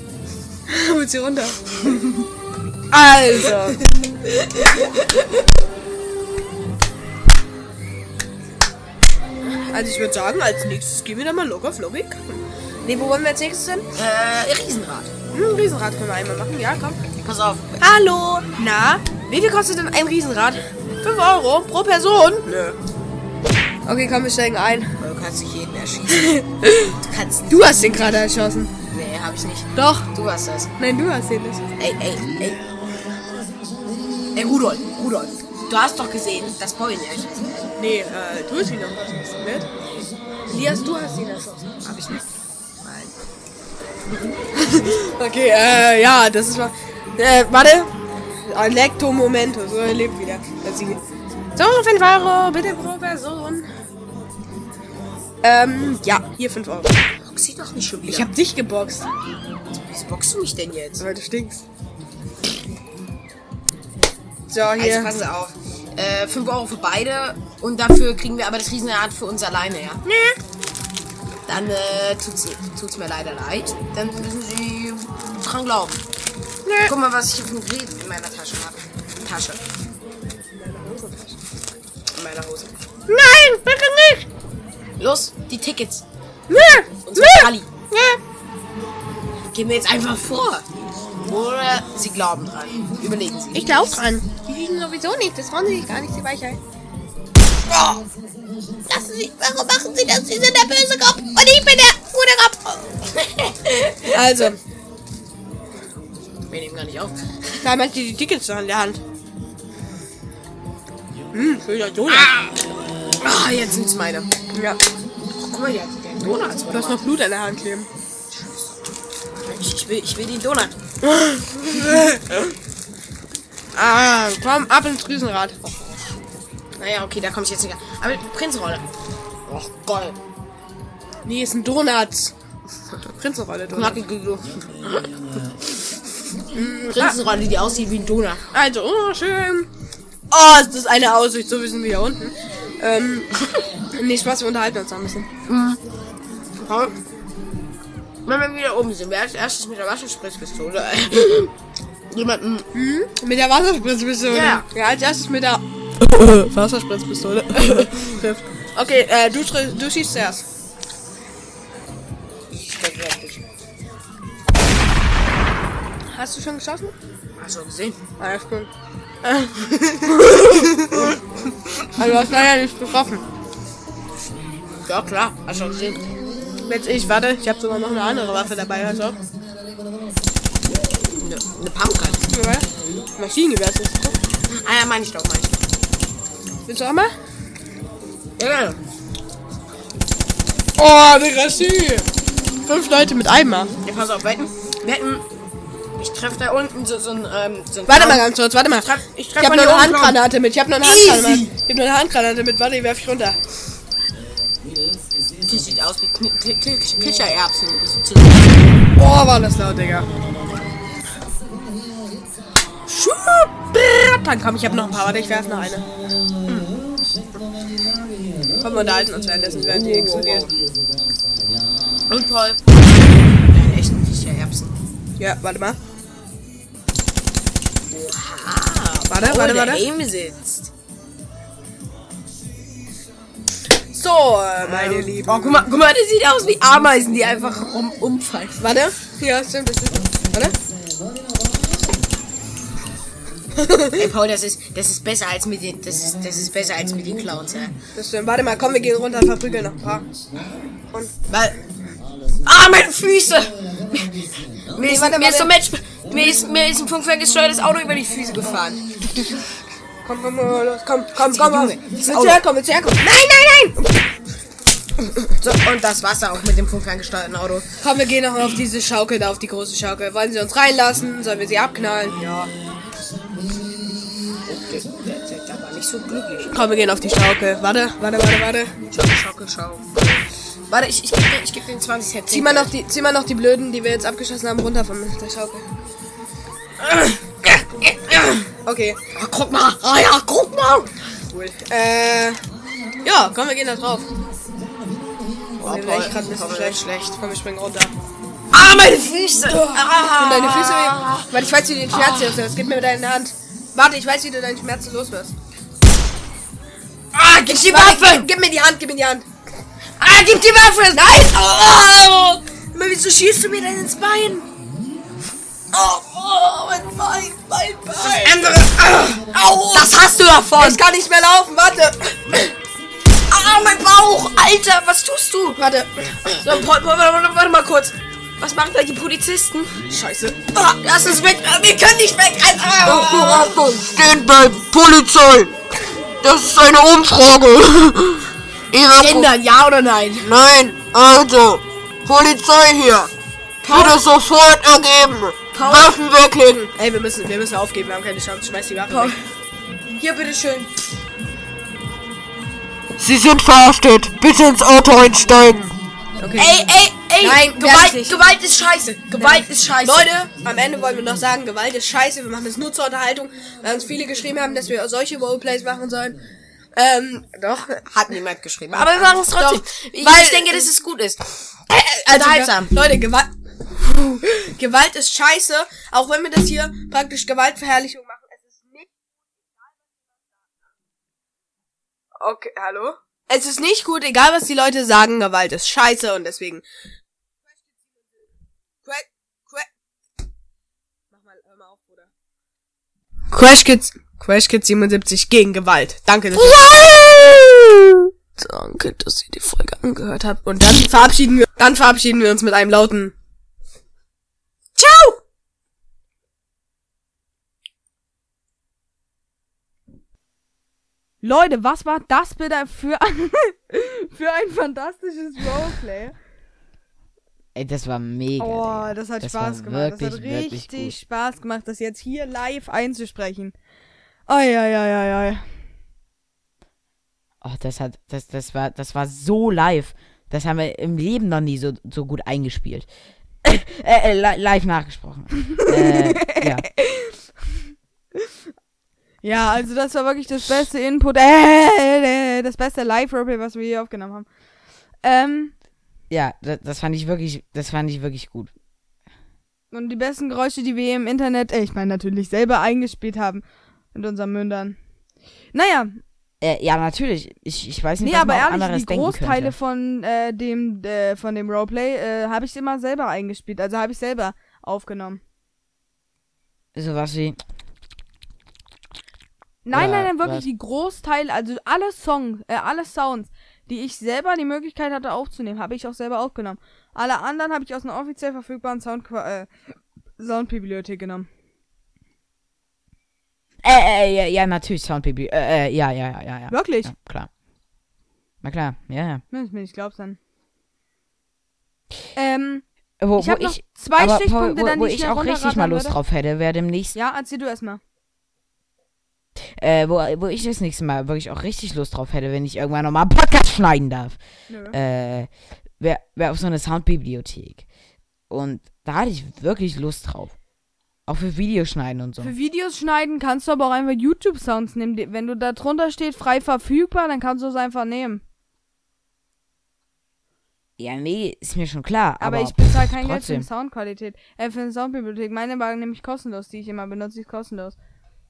hol's dir runter. also. Also ich würde sagen, als nächstes gehen wir dann mal locker flockig. Ne, wo wollen wir als nächstes hin? Äh, Riesenrad. Hm, Riesenrad können wir einmal machen. Ja, komm. Pass auf. Hallo. Na, wie viel kostet denn ein Riesenrad? 5 Euro pro Person? Nö. Okay, komm, wir steigen ein. Du kannst nicht jeden erschießen. du kannst nicht. Du hast den gerade erschossen. Nee, hab ich nicht. Doch. Du hast das. Nein, du hast den nicht. Ey, ey, ey. Ey, Rudolf, Rudolf. Du hast doch gesehen, dass Paul ihn erschossen hat. Nee, äh, du hast ihn noch erschossen, nicht? Elias, du hast ihn erschossen. Hab ich nicht. Okay, äh, ja, das ist mal. Äh, warte. Electo Momento, so er lebt wieder. Das sieht- So, 5 Euro, bitte pro Person. Ähm, ja, hier 5 Euro. Box sie doch nicht schon wieder. Ich hab dich geboxt, Wieso boxst du mich denn jetzt? weil du stinkst. So, Also hier. passen Sie auf. Äh, 5 Euro für beide und dafür kriegen wir aber das Riesenrad für uns alleine, ja? Nee. Dann äh, tut's, tut's mir leider leid. Dann müssen Sie dran glauben. Nee. Guck mal, was ich hier für ein Gerät in meiner Tasche habe. Tasche. In meiner Hose. Nein. Los, die Tickets. Unsere. Nee. Gehen wir jetzt einfach vor. Oder Sie glauben dran. Überlegen Sie. Ich glaub dran. Die liegen sowieso nicht, das wollen sie gar nicht, die Weichheit. Lassen Sie, warum machen Sie das? Sie sind der böse Kopf und ich bin der gute Kopf. Also, Wir nehmen gar nicht auf. da hat die Tickets in der Hand. Hm, schöner Donut. Ah, jetzt sind's meine. Ja, Guck mal, hier hat der Donuts. du hast noch Blut an der Hand kleben. Ich, ich, will, ich will den Donut. Ah, komm, ab ins Riesenrad. Naja, okay, da komme ich jetzt nicht an. Aber Prinzenrolle. Och, geil. Nee, ist ein Donut. Prinzenrolle, Donut. Knackige so. Prinzenrolle, die aussieht wie ein Donut. Also, oh, schön. Oh, ist das eine Aussicht, so wie sind wir hier unten. Ähm, nee, Spaß, wir unterhalten uns noch ein bisschen. Paul, Wenn wir wieder oben sind, wer als erstes mit der Wasserspritzpistole jemanden Hm? Mit der Wasserspritzpistole. Ja. Ja, als erstes mit der Wasserspritzpistole. trifft. okay, äh, du, du schießt zuerst. Hast du schon geschossen? Hast du gesehen? Ah, ja, stimmt. also, du hast leider nicht getroffen. Ja, klar. Hast du gesehen? Jetzt ich, warte, ich habe sogar noch eine andere Waffe dabei, also. Eine, eine Pumpgun. Ja. Maschinengewehr ist das. Ah ja, meine ich doch, meine ich. Willst du auch mal? Ja, ja. Oh, wie Rassi! Fünf Leute mit Eimer. Ja, pass auf, wetten. Wetten. Ich treffe da unten so, so ein, ähm, so ein Warte mal ganz kurz, warte mal. treff- ich Ich treff habe von noch hier eine Handgranate mit. Ich habe noch eine. Handgranate mit. Ich habe noch eine Handgranate mit. Warte, die werfe ich runter. Das sieht aus wie Kichererbsen. Oh, war das laut, Digga. Dann komm, ich habe noch ein paar. Warte, ich werfe noch eine. Komm, wir unterhalten uns währenddessen, während die explodiert. Und Paul. Nein, echt nicht der Erbsen. Ja, warte mal. Warte, Paul, warte, der warte. Aim sitzt. So, meine Lieben. Oh, guck mal, guck mal, der sieht aus wie Ameisen, die einfach um, umfallen. Warte. Ja, stimmt, das stimmt. Warte. Ey, Paul, das ist, das ist besser als mit den, das ist, das ist besser als mit den Clowns, ja. Das stimmt. Warte mal, komm, wir gehen runter und verprügeln noch ein paar. Und Weil. Ah, meine Füße! Mir ist, mir, ist so. Match, mir, ist, mir ist ein funkferngesteuertes Auto über die Füße gefahren. komm, komm, komm, los. Komm, komm, komm. Willst du herkommen? Willst du herkommen? Nein, nein, nein! So, und das Wasser auch mit dem funkferngesteuerten Auto. Komm, wir gehen noch auf diese Schaukel da, auf die große Schaukel. Wollen sie uns reinlassen? Sollen wir sie abknallen? Ja. Der, war nicht so glücklich. Komm, wir gehen auf die Schaukel. Warte, warte, warte, warte. Schaukel, Schaukel, schau. Warte, ich, ich geb dir, ich geb dir 20 Cent. Zieh mal noch die, zieh mal noch die Blöden, die wir jetzt abgeschossen haben, runter von der Schaukel. Okay, Ah, guck mal! Ah ja, guck mal! cool. Äh, ja, komm, wir gehen da drauf. Oh, Paul, echt grad ein bisschen schlecht. schlecht. Komm, wir springen runter. Ah, meine Füße! Ah. Und deine Füße. Warte, ich weiß, wie du den Schmerz hier hast. Gib mir deine Hand. Warte, ich weiß, wie du deinen Schmerz los wirst. Ah, gib die Waffe! gib mir die Hand, gib mir die Hand. Ah, gib die Waffe! Nein! Oh! Aber wieso schießt du mir denn ins Bein? Oh, oh mein Bein, mein Bein. Andere. Ah, Au! Das hast du davon! ich kann nicht mehr laufen, warte. Ah, mein Bauch! Alter, was tust du? Warte. So, warte, warte, warte mal kurz. Was machen da die Polizisten? Scheiße. Ah, lass uns weg! Ah, Wir können nicht weg! Ah, Achtung, stehen bleiben, Polizei! Das ist eine Umfrage. Ihre Ändern, ja oder nein? Nein, also, Polizei hier. Bitte sofort ergeben. Waffen weglegen. Ey, wir müssen, wir müssen aufgeben, wir haben keine Chance. Schmeiß die Waffe Paul. weg. Hier, bitteschön. Sie sind verhaftet. Bitte ins Auto einsteigen. Okay. Ey, ey, ey! Nein, Gewalt. Gewalt ist scheiße! Gewalt ist scheiße! Leute, am Ende wollen wir noch sagen, Gewalt ist scheiße, wir machen das nur zur Unterhaltung, weil uns viele geschrieben haben, dass wir solche Roleplays machen sollen. Ähm, doch, Hat niemand geschrieben. Aber wir machen es trotzdem. Ich, weil- ich denke, dass es gut ist. also, Unterhaltsam. Leute, Gewalt, Gewalt ist scheiße, auch wenn wir das hier praktisch Gewaltverherrlichung machen, es ist nicht Okay, hallo? Es ist nicht gut, egal was die Leute sagen, Gewalt ist scheiße und deswegen. Crash, Crash, Mach mal, hör mal auf, Bruder. Crash Kids, Crash Kids 77 gegen Gewalt. Danke, dass Danke, dass ihr die Folge angehört habt. Und dann verabschieden wir, dann verabschieden wir uns mit einem lauten Ciao! Leute, was war das bitte für, für ein fantastisches Roleplay? Ey, das war mega. Oh, das hat Das Spaß gemacht. Das hat wirklich, wirklich richtig. Spaß gemacht, das jetzt hier live einzusprechen. Eieieiei. Oh, das hat, das, das war, das war so live. Das haben wir im Leben noch nie so, so gut eingespielt. äh, äh, li live nachgesprochen. äh, ja. Ja, also das war wirklich das beste Input, äh, das beste Live-Roleplay, was wir hier aufgenommen haben. Ähm, Ja, das, das fand ich wirklich, das fand ich wirklich gut. und die besten Geräusche, die wir hier im Internet, äh, ich meine natürlich selber eingespielt haben mit unseren Mündern. Naja, Äh, ja, natürlich. Ich, ich weiß nicht, nee, was aber man ehrlich, anderes die Großteile von äh, dem äh, von dem Roleplay äh, habe ich immer selber eingespielt, also habe ich selber aufgenommen. Sowas wie, Nein, nein, nein, wirklich was? die Großteil, also alle Songs, äh, alle Sounds, die ich selber die Möglichkeit hatte aufzunehmen, habe ich auch selber aufgenommen. Alle anderen habe ich aus einer offiziell verfügbaren Sound äh, Soundbibliothek genommen. Äh, äh, ja, ja, natürlich, Soundbibliothek. Äh, äh, ja, ja, ja, ja, ja. Wirklich? Ja, klar. Na klar, ja, ja. Wenn ich mir nicht glaubst, dann. Ähm, Wo, ich wo habe noch zwei aber Stichpunkte, wo, dann wo ich auch richtig mal Lust würde. drauf hätte, wäre demnächst, Ja, erzähl du erstmal. äh, wo, wo ich das nächste Mal wirklich auch richtig Lust drauf hätte, wenn ich irgendwann nochmal einen Podcast schneiden darf, Nö. äh, wäre wär auf so eine Soundbibliothek. Und da hatte ich wirklich Lust drauf. Auch für Videoschneiden und so. Für Videos schneiden kannst du aber auch einfach YouTube-Sounds nehmen. Wenn du da drunter steht, frei verfügbar, dann kannst du es einfach nehmen. Ja, nee, ist mir schon klar. Aber, Aber, ich bezahle kein Geld für die Soundqualität. Äh, für eine Soundbibliothek. Meine war nämlich kostenlos, die ich immer benutze, die ist kostenlos.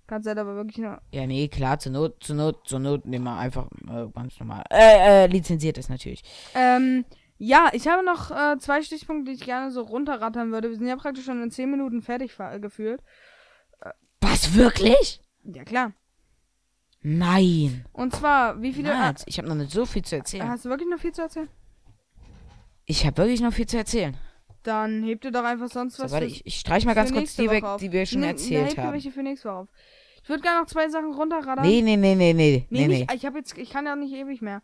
Kannst halt aber wirklich nur. Ja, nee, klar, zur Not, zur Not, zur Not nehmen wir einfach äh, ganz normal. Äh, äh, lizenziert ist natürlich. Ähm, ja, ich habe noch äh, zwei Stichpunkte, die ich gerne so runterrattern würde. Wir sind ja praktisch schon in 10 Minuten fertig äh, gefühlt. Was, wirklich? Ja, klar. Nein. Und zwar, wie viele. Nein, ich habe noch nicht so viel zu Äh, erzählen. hast du wirklich noch viel zu erzählen? Ich habe wirklich noch viel zu erzählen. Dann hebt ihr doch einfach sonst So, was. warte, ich, ich streich mal ganz kurz die weg, auf. die wir schon Ne- erzählt ihr haben. welche für nächste Woche auf. Ich würde gerne noch zwei Sachen runterrattern. Nee, nee, nee, nee, nee, Nee, nee, nee. nicht, ich habe jetzt, ich kann ja nicht ewig mehr.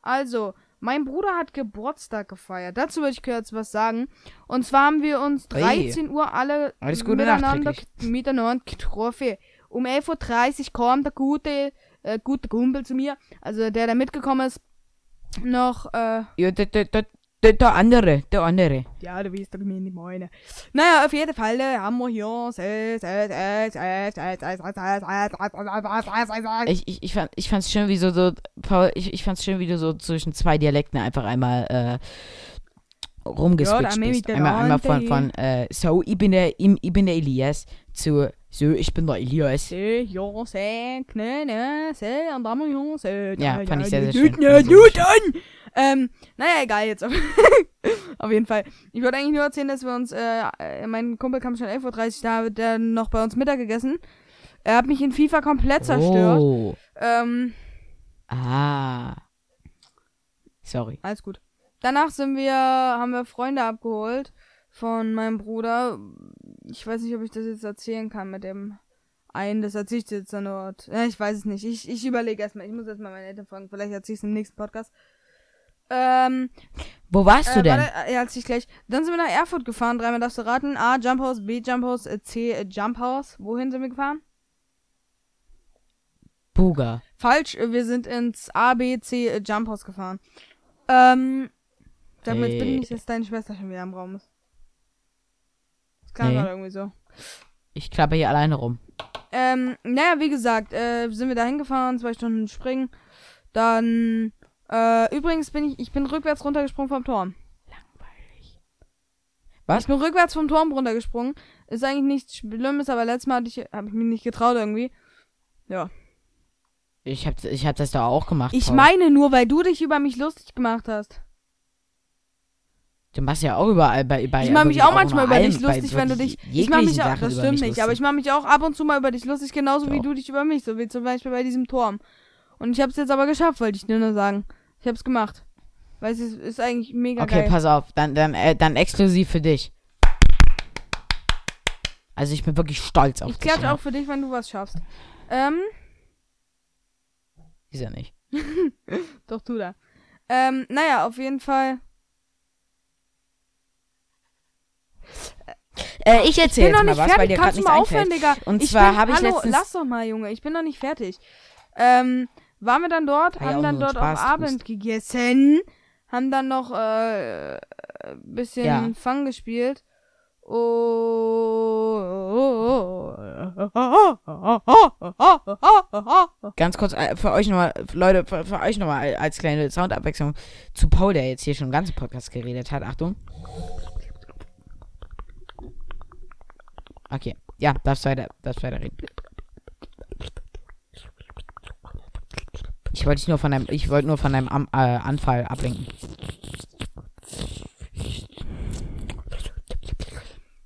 Also, mein Bruder hat Geburtstag gefeiert. Dazu würde ich kurz was sagen. Und zwar haben wir uns Hey. 13 Uhr alle Alles Gute miteinander, miteinander getroffen. Um 11.30 Uhr kam der gute, äh, gute Kumpel zu mir, also der, der mitgekommen ist, noch, äh, Ja, der, der, der, der, der andere, der andere. Ja, du weißt doch, ich meine. meine. Naja, auf jeden Fall äh, haben wir hier. Ich, ich, ich, fand, ich fand's schön, wie so, so Paul, ich, ich fand's schön, wie du so zwischen zwei Dialekten einfach einmal äh, rumgeswitcht Ja, bist. Einmal, einmal von, von äh, so, ich bin der, ich, ich bin der Elias zu, so, ich bin der Elias. Ja, ne, ne, fand ich sehr, sehr schön. Ähm, naja, egal jetzt. Auf, jeden Fall. Ich wollte eigentlich nur erzählen, dass wir uns, äh, äh, mein Kumpel kam schon 11.30 Uhr, da hat der noch bei uns Mittag gegessen. Er hat mich in FIFA komplett zerstört. Oh. Ähm, Ah. Sorry. alles gut. Danach sind wir, haben wir Freunde abgeholt von meinem Bruder. Ich weiß nicht, ob ich das jetzt erzählen kann mit dem einen. Das erzähle ich dir jetzt dann dort. Ja, ich weiß es nicht. Ich, ich überlege erstmal. Ich muss erstmal meine Eltern fragen. Vielleicht erzähle ich es im nächsten Podcast. Ähm, Wo warst du äh, denn? Warte, äh, ja, ich gleich. Dann sind wir nach Erfurt gefahren. Dreimal darfst du raten. A, Jump House, B, Jump House, äh, C, äh, Jump House. Wohin sind wir gefahren? Buga. Falsch, wir sind ins A, B, C, Jump House gefahren. Ähm, jetzt bitte Äh. nicht, dass deine Schwester schon wieder im Raum ist. Das klang Nee. gerade irgendwie so. Ich klappe hier alleine rum. Ähm, naja, wie gesagt, äh, sind wir da hingefahren, zwei Stunden springen. Dann, äh, übrigens bin ich, ich bin rückwärts runtergesprungen vom Turm. Was? Ich bin rückwärts vom Turm runtergesprungen. Ist eigentlich nichts Schlimmes, aber letztes Mal ich, habe ich mich nicht getraut irgendwie. Ja. Ich hab, ich hab das da auch gemacht. Ich Paul. meine nur, weil du dich über mich lustig gemacht hast. Du machst ja auch überall bei. bei Ich mache mich auch manchmal über dich lustig, wenn du dich. Ich mache mich auch. Das stimmt nicht, aber ich mache mich auch ab und zu mal über dich lustig, genauso wie Doch. du dich über mich, so wie zum Beispiel bei diesem Turm. Und ich habe es jetzt aber geschafft, wollte ich dir nur sagen. Ich habe es gemacht. Weil es ist, ist eigentlich mega Okay, geil. pass auf. Dann, dann, äh, dann exklusiv für dich. Also ich bin wirklich stolz auf ich dich. klatsche ja. auch für dich, wenn du was schaffst. Ähm, Ist ja nicht. doch tu da. Ähm, naja, auf jeden Fall. Äh, ich Ich erzähl bin jetzt noch mal nicht was, weil fertig. dir gerade nichts mal einfällt. Und ich zwar habe ich Hallo, letztens- lass doch mal, Junge. Ich bin noch nicht fertig. Ähm, waren wir dann dort, War ja haben auch dann dort auch Spaß, Abend gegessen, haben dann noch äh, bisschen Ja. Fang gespielt. Oh. Ganz kurz äh, für euch nochmal, Leute, für, für euch nochmal als kleine Soundabwechslung zu Paul, der jetzt hier schon einen ganzen Podcast geredet hat. Achtung. Okay. Ja, darfst weiter, darfst weiter reden. Ich wollte dich nur von deinem, ich wollte nur von deinem Am, äh, Anfall ablenken.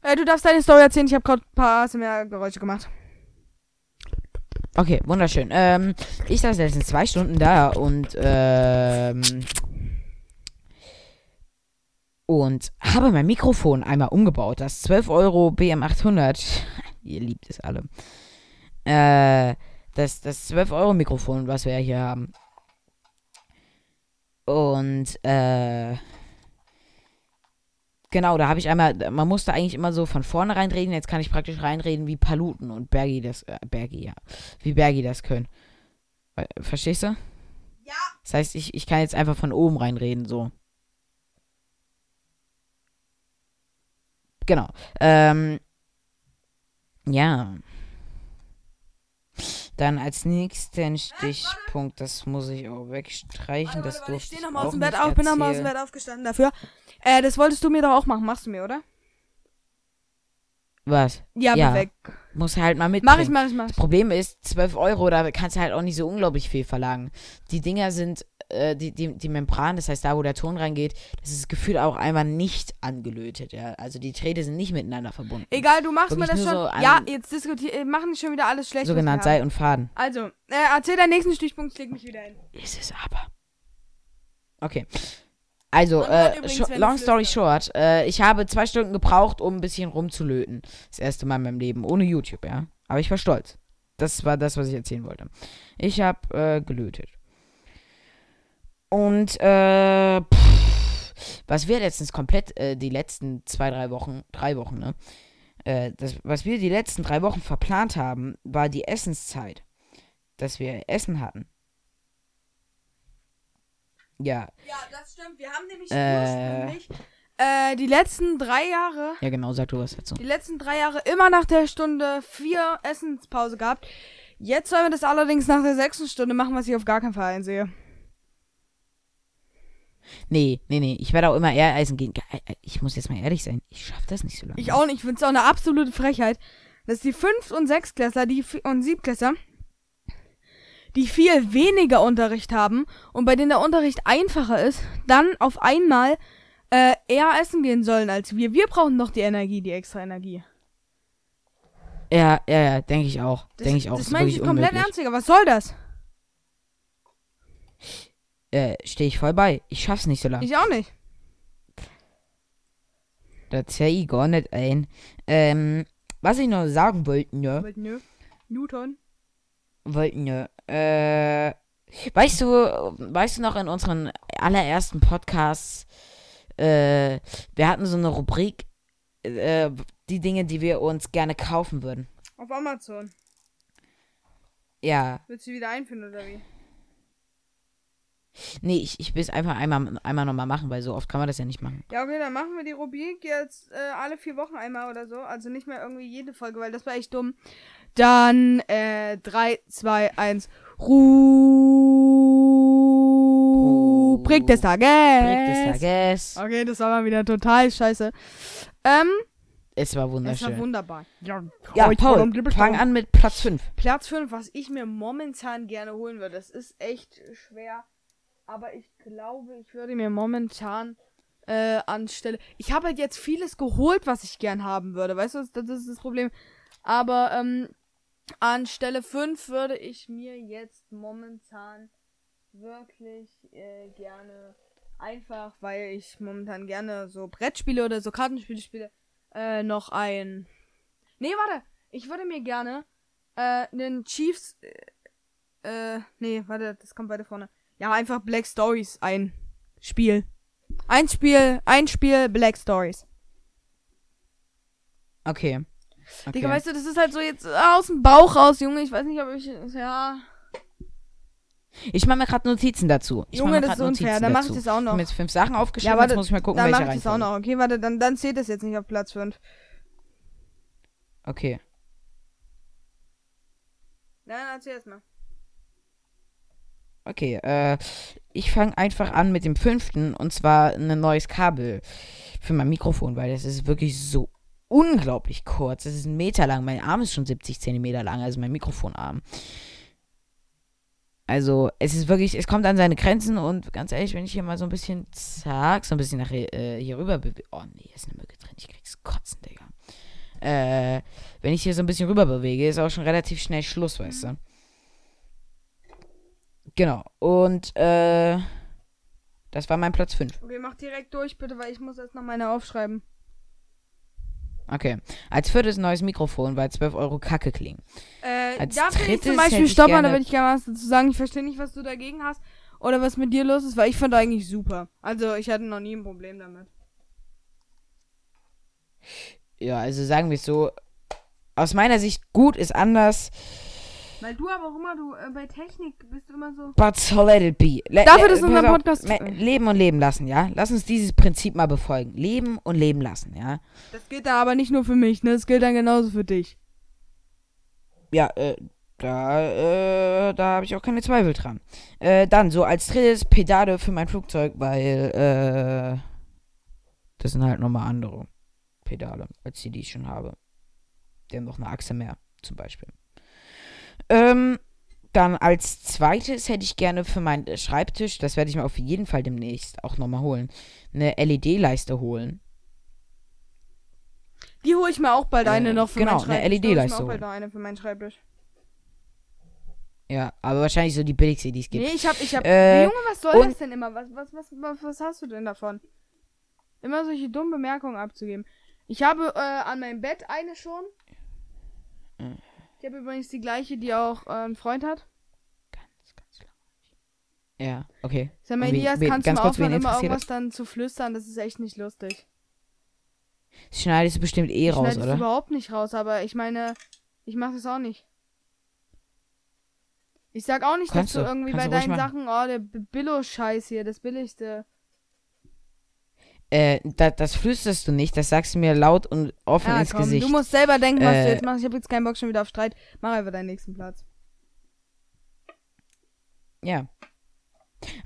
Äh, du darfst deine Story erzählen. Ich habe gerade ein paar mehr Geräusche gemacht. Okay, wunderschön. Ähm, ich saß letztens zwei Stunden da und ähm, und habe mein Mikrofon einmal umgebaut. Das 12 Euro BM800. Ihr liebt es alle. Äh, das, das 12 Euro Mikrofon, was wir hier haben. Und äh, genau, da habe ich einmal, man musste eigentlich immer so von vorne reinreden. Jetzt kann ich praktisch reinreden, wie Paluten und Bergi das, äh, Bergi, ja, wie Bergi das können. Äh, Verstehst du? Ja. Das heißt, ich, ich kann jetzt einfach von oben reinreden, so. Genau. Ähm, ja. Dann als nächsten Stichpunkt, das muss ich auch wegstreichen, das ich stehe nochmal aus dem Bett auf, bin nochmal aus dem. Bett aufgestanden dafür. Äh, das wolltest du mir doch auch machen. Machst du mir, oder? Was? Ja, Ja. weg. Muss halt mal mitbringen. Mach ich, mach ich, mach ich. Problem ist, 12 Euro, da kannst du halt auch nicht so unglaublich viel verlangen. Die Dinger sind, äh, die, die, die Membran, das heißt da, wo der Ton reingeht, das ist gefühlt auch einfach nicht angelötet, ja. Also die Drähte sind nicht miteinander verbunden. Egal, du machst mir das schon. so ja, jetzt diskutieren, machen die schon wieder alles schlecht. Sogenannt. Seil und Faden. Also, äh, erzähl deinen nächsten Stichpunkt, ich leg mich wieder hin. Ist es aber. Okay. Also, äh, übrigens, long story short, äh, ich habe zwei Stunden gebraucht, um ein bisschen rumzulöten. Das erste Mal in meinem Leben, ohne YouTube, ja. Aber ich war stolz. Das war das, was ich erzählen wollte. Ich habe äh, gelötet. Und, äh, pff, was wir letztens komplett, äh, die letzten zwei, drei Wochen, drei Wochen, ne? Äh, das, was wir die letzten drei Wochen verplant haben, war die Essenszeit. Dass wir Essen hatten. Ja, Ja, das stimmt. Wir haben nämlich Äh. ursprünglich äh, die letzten drei Jahre, ja genau, sag du was dazu. die letzten drei Jahre immer nach der Stunde vier Essenspause gehabt. Jetzt sollen wir das allerdings nach der sechsten Stunde machen, was ich auf gar keinen Fall einsehe. Nee, nee, nee. Ich werde auch immer eher eisen gehen. Ich muss jetzt mal ehrlich sein. Ich schaffe das nicht so lange. Ich auch nicht. Ich finde es auch eine absolute Frechheit, dass die Fünf- und Sechsklässler die und Siebklässler, die viel weniger Unterricht haben und bei denen der Unterricht einfacher ist, dann auf einmal äh, eher essen gehen sollen als wir. Wir brauchen doch die Energie, die extra Energie. Ja, ja, ja, denke ich auch. Das, Denke ich auch. Das ist meine ich komplett ernst. Was soll das? Äh, stehe ich voll bei. Ich schaff's nicht so lange. Ich auch nicht. Das sehe ich gar nicht ein. Ähm, was ich noch sagen wollte, ne? Aber Nö. Newton. Wollten, ne? Äh, weißt du, weißt du noch in unseren allerersten Podcasts, äh, wir hatten so eine Rubrik, äh, die Dinge, die wir uns gerne kaufen würden. Auf Amazon. Ja, Willst du wieder einführen oder wie? Nee, ich, ich will es einfach einmal, einmal nochmal machen, weil so oft kann man das ja nicht machen. Ja, okay, dann machen wir die Rubrik jetzt äh, alle vier Wochen einmal oder so. Also nicht mehr irgendwie jede Folge, weil das war echt dumm. Dann, äh, 3, 2, 1. Rubrik des Tages. Rubrik des Tages. Okay, das war mal wieder total scheiße. Ähm, Es war das war wunderschön. wunderbar. Ja, Ja, Paul, fang an mit Platz 5. Platz 5, was ich mir momentan gerne holen würde. Das ist echt schwer. Aber ich glaube, ich würde mir momentan äh, anstelle. Ich habe halt jetzt vieles geholt, was ich gern haben würde. Weißt du, das, ist das Problem. Aber ähm, anstelle 5 würde ich mir jetzt momentan wirklich äh, gerne einfach, weil ich momentan gerne so Brettspiele oder so Kartenspiele spiele, äh, noch ein. Nee, warte. Ich würde mir gerne äh, einen Chiefs. Äh, äh, nee, warte, das kommt weiter vorne. Ja, einfach Black Stories ein Spiel. Ein Spiel, ein Spiel, Black Stories. Okay. okay. Digga, weißt du, das ist halt so jetzt aus dem Bauch raus, Junge. Ich weiß nicht, ob ich. Ja. ich mache mir gerade Notizen dazu. Ich Junge, das ist grad unfair. Notizen Dann mach ich das auch Ich noch. habe jetzt fünf Sachen aufgeschrieben, Ja, warte, jetzt muss ich mal gucken, Dann welche mach ich das auch noch. Okay, warte, dann, dann zählt das jetzt nicht auf Platz 5. Okay. Nein, erzähl erst mal. Okay, äh, ich fange einfach an mit dem fünften und zwar ein neues Kabel für mein Mikrofon, weil das ist wirklich so unglaublich kurz. Das ist ein Meter lang. Mein Arm ist schon 70 Zentimeter lang, also mein Mikrofonarm. Also, es ist wirklich, es kommt an seine Grenzen und ganz ehrlich, wenn ich hier mal so ein bisschen, zack, so ein bisschen nach hier, äh, hier rüber bewege. Oh nee, hier ist eine Mücke drin, ich krieg's kotzen, Digga. Äh, wenn ich hier so ein bisschen rüber bewege, ist auch schon relativ schnell Schluss, weißt du. Genau. Und äh, das war mein Platz 5. Okay, mach direkt durch, bitte, weil ich muss erst noch meine aufschreiben. Okay. Als viertes neues Mikrofon, weil 12 Euro Kacke klingen. Äh, Als da will ich drittes zum Beispiel stoppen, da würde ich gerne was dazu sagen. Ich verstehe nicht, was du dagegen hast oder was mit dir los ist, weil ich fand eigentlich super. Also, ich hatte noch nie ein Problem damit. Ja, also sagen wir es so. Aus meiner Sicht gut ist anders, Weil du aber auch immer, du äh, bei Technik bist du immer so. but so let it be. Le Dafür ist unser auf, Podcast- me- Leben und leben lassen, ja? Lass uns dieses Prinzip mal befolgen. Leben und leben lassen, ja? Das gilt da aber nicht nur für mich, ne? Das gilt dann genauso für dich. Ja, äh, Da, äh, da habe ich auch keine Zweifel dran. Äh, dann so als drittes Pedale für mein Flugzeug, weil, äh, das sind halt nochmal andere Pedale, als die, die ich schon habe. Die haben noch eine Achse mehr, zum Beispiel. Ähm, dann als zweites hätte ich gerne für meinen äh, Schreibtisch, das werde ich mir auf jeden Fall demnächst auch nochmal holen, eine LED-Leiste holen. Die hole ich mir auch bald Äh, eine noch für genau, meinen eine Schreibtisch. Die hol ich mir LED-Leiste auch bald noch eine für meinen Schreibtisch. Ja, aber wahrscheinlich so die billigste, die es gibt. Nee, ich hab, ich hab. Äh, Junge, was soll das denn immer? Was, was, was, was, was hast du denn davon? Immer solche dummen Bemerkungen abzugeben. Ich habe äh, an meinem Bett eine schon. Ich habe übrigens die gleiche, die auch äh, ein Freund hat. Ganz, ganz langweilig. Ja, okay. Sag mal, Elias, kannst du ganz mal aufhören, immer irgendwas dann zu flüstern? Das ist echt nicht lustig. Das schneidest du bestimmt eh ich raus, oder? überhaupt nicht raus, aber ich meine, ich mache das auch nicht. Ich sag auch nicht, Kannst dass du du. irgendwie bei deinen Sachen, oh, der Billo-Scheiß hier, das billigste. Äh, da, das flüsterst du nicht, das sagst du mir laut und offen Ja, ins komm, Gesicht. du musst selber denken, was du Äh, jetzt machst. Ich habe jetzt keinen Bock schon wieder auf Streit. Mach einfach deinen nächsten Platz. ja.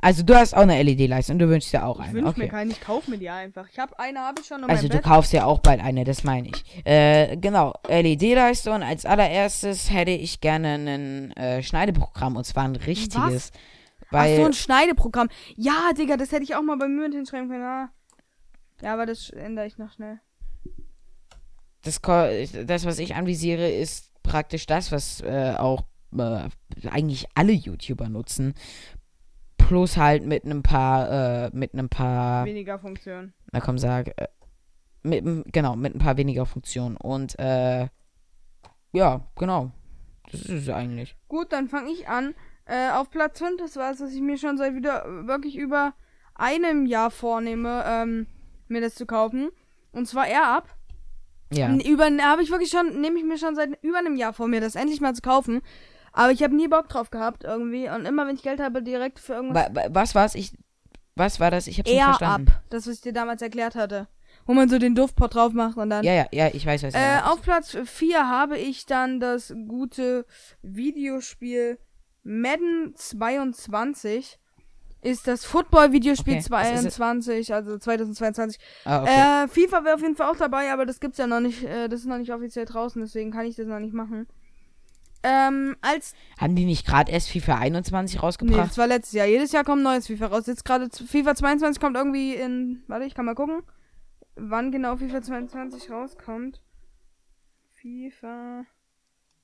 Also du hast auch eine LED-Leiste und du wünschst dir auch Ich eine. wünsche mir Okay. keine, ich kauf mir die einfach. Ich habe eine, habe ich schon Also du Bett. kaufst ja auch bald eine, das meine ich. Äh, genau, LED-Leiste und als allererstes hätte ich gerne ein äh, Schneideprogramm und zwar ein richtiges. Ach Weil so, ein Schneideprogramm. Ja, Digga, das hätte ich auch mal bei mir hinschreiben können. Ah. Ja, aber das ändere ich noch schnell. das, das, was ich anvisiere, ist praktisch das, was äh, auch äh, eigentlich alle YouTuber nutzen. Plus halt mit einem paar, äh, mit einem paar, Weniger Funktion. na komm, sag, äh, mit, genau, mit ein paar weniger Funktionen. Und, äh, ja, genau. Das ist es eigentlich. Gut, dann fange ich an. Äh, auf Platz 5, das war es, was ich mir schon seit wieder wirklich über einem Jahr vornehme, ähm, mir das zu kaufen. Und zwar Air Up. Ja. Über habe ich wirklich schon, nehme ich mir schon seit über einem Jahr vor, mir das endlich mal zu kaufen. Aber ich habe nie Bock drauf gehabt irgendwie. Und immer wenn ich Geld habe, direkt für irgendwas. Wa- wa- was war's? Ich, was war das? Ich hab's nicht Air verstanden. Up. Das, was ich dir damals erklärt hatte. Wo man so den Duftpot drauf macht und dann. Ja, ja, ja, ich weiß, was Äh, meinst. auf Platz 4 habe ich dann das gute Videospiel Madden 22. Ist das Football-Videospiel Okay, was ist es? 22, also 2022. Ah, okay. Äh, FIFA wäre auf jeden Fall auch dabei, aber das gibt's ja noch nicht, äh, das ist noch nicht offiziell draußen, deswegen kann ich das noch nicht machen. Ähm, als, Haben die nicht gerade erst FIFA 21 nee, rausgebracht? das war letztes Jahr. Jedes Jahr kommt neues FIFA raus. Jetzt gerade FIFA 22 kommt irgendwie in, warte, ich kann mal gucken, wann genau FIFA 22 rauskommt. FIFA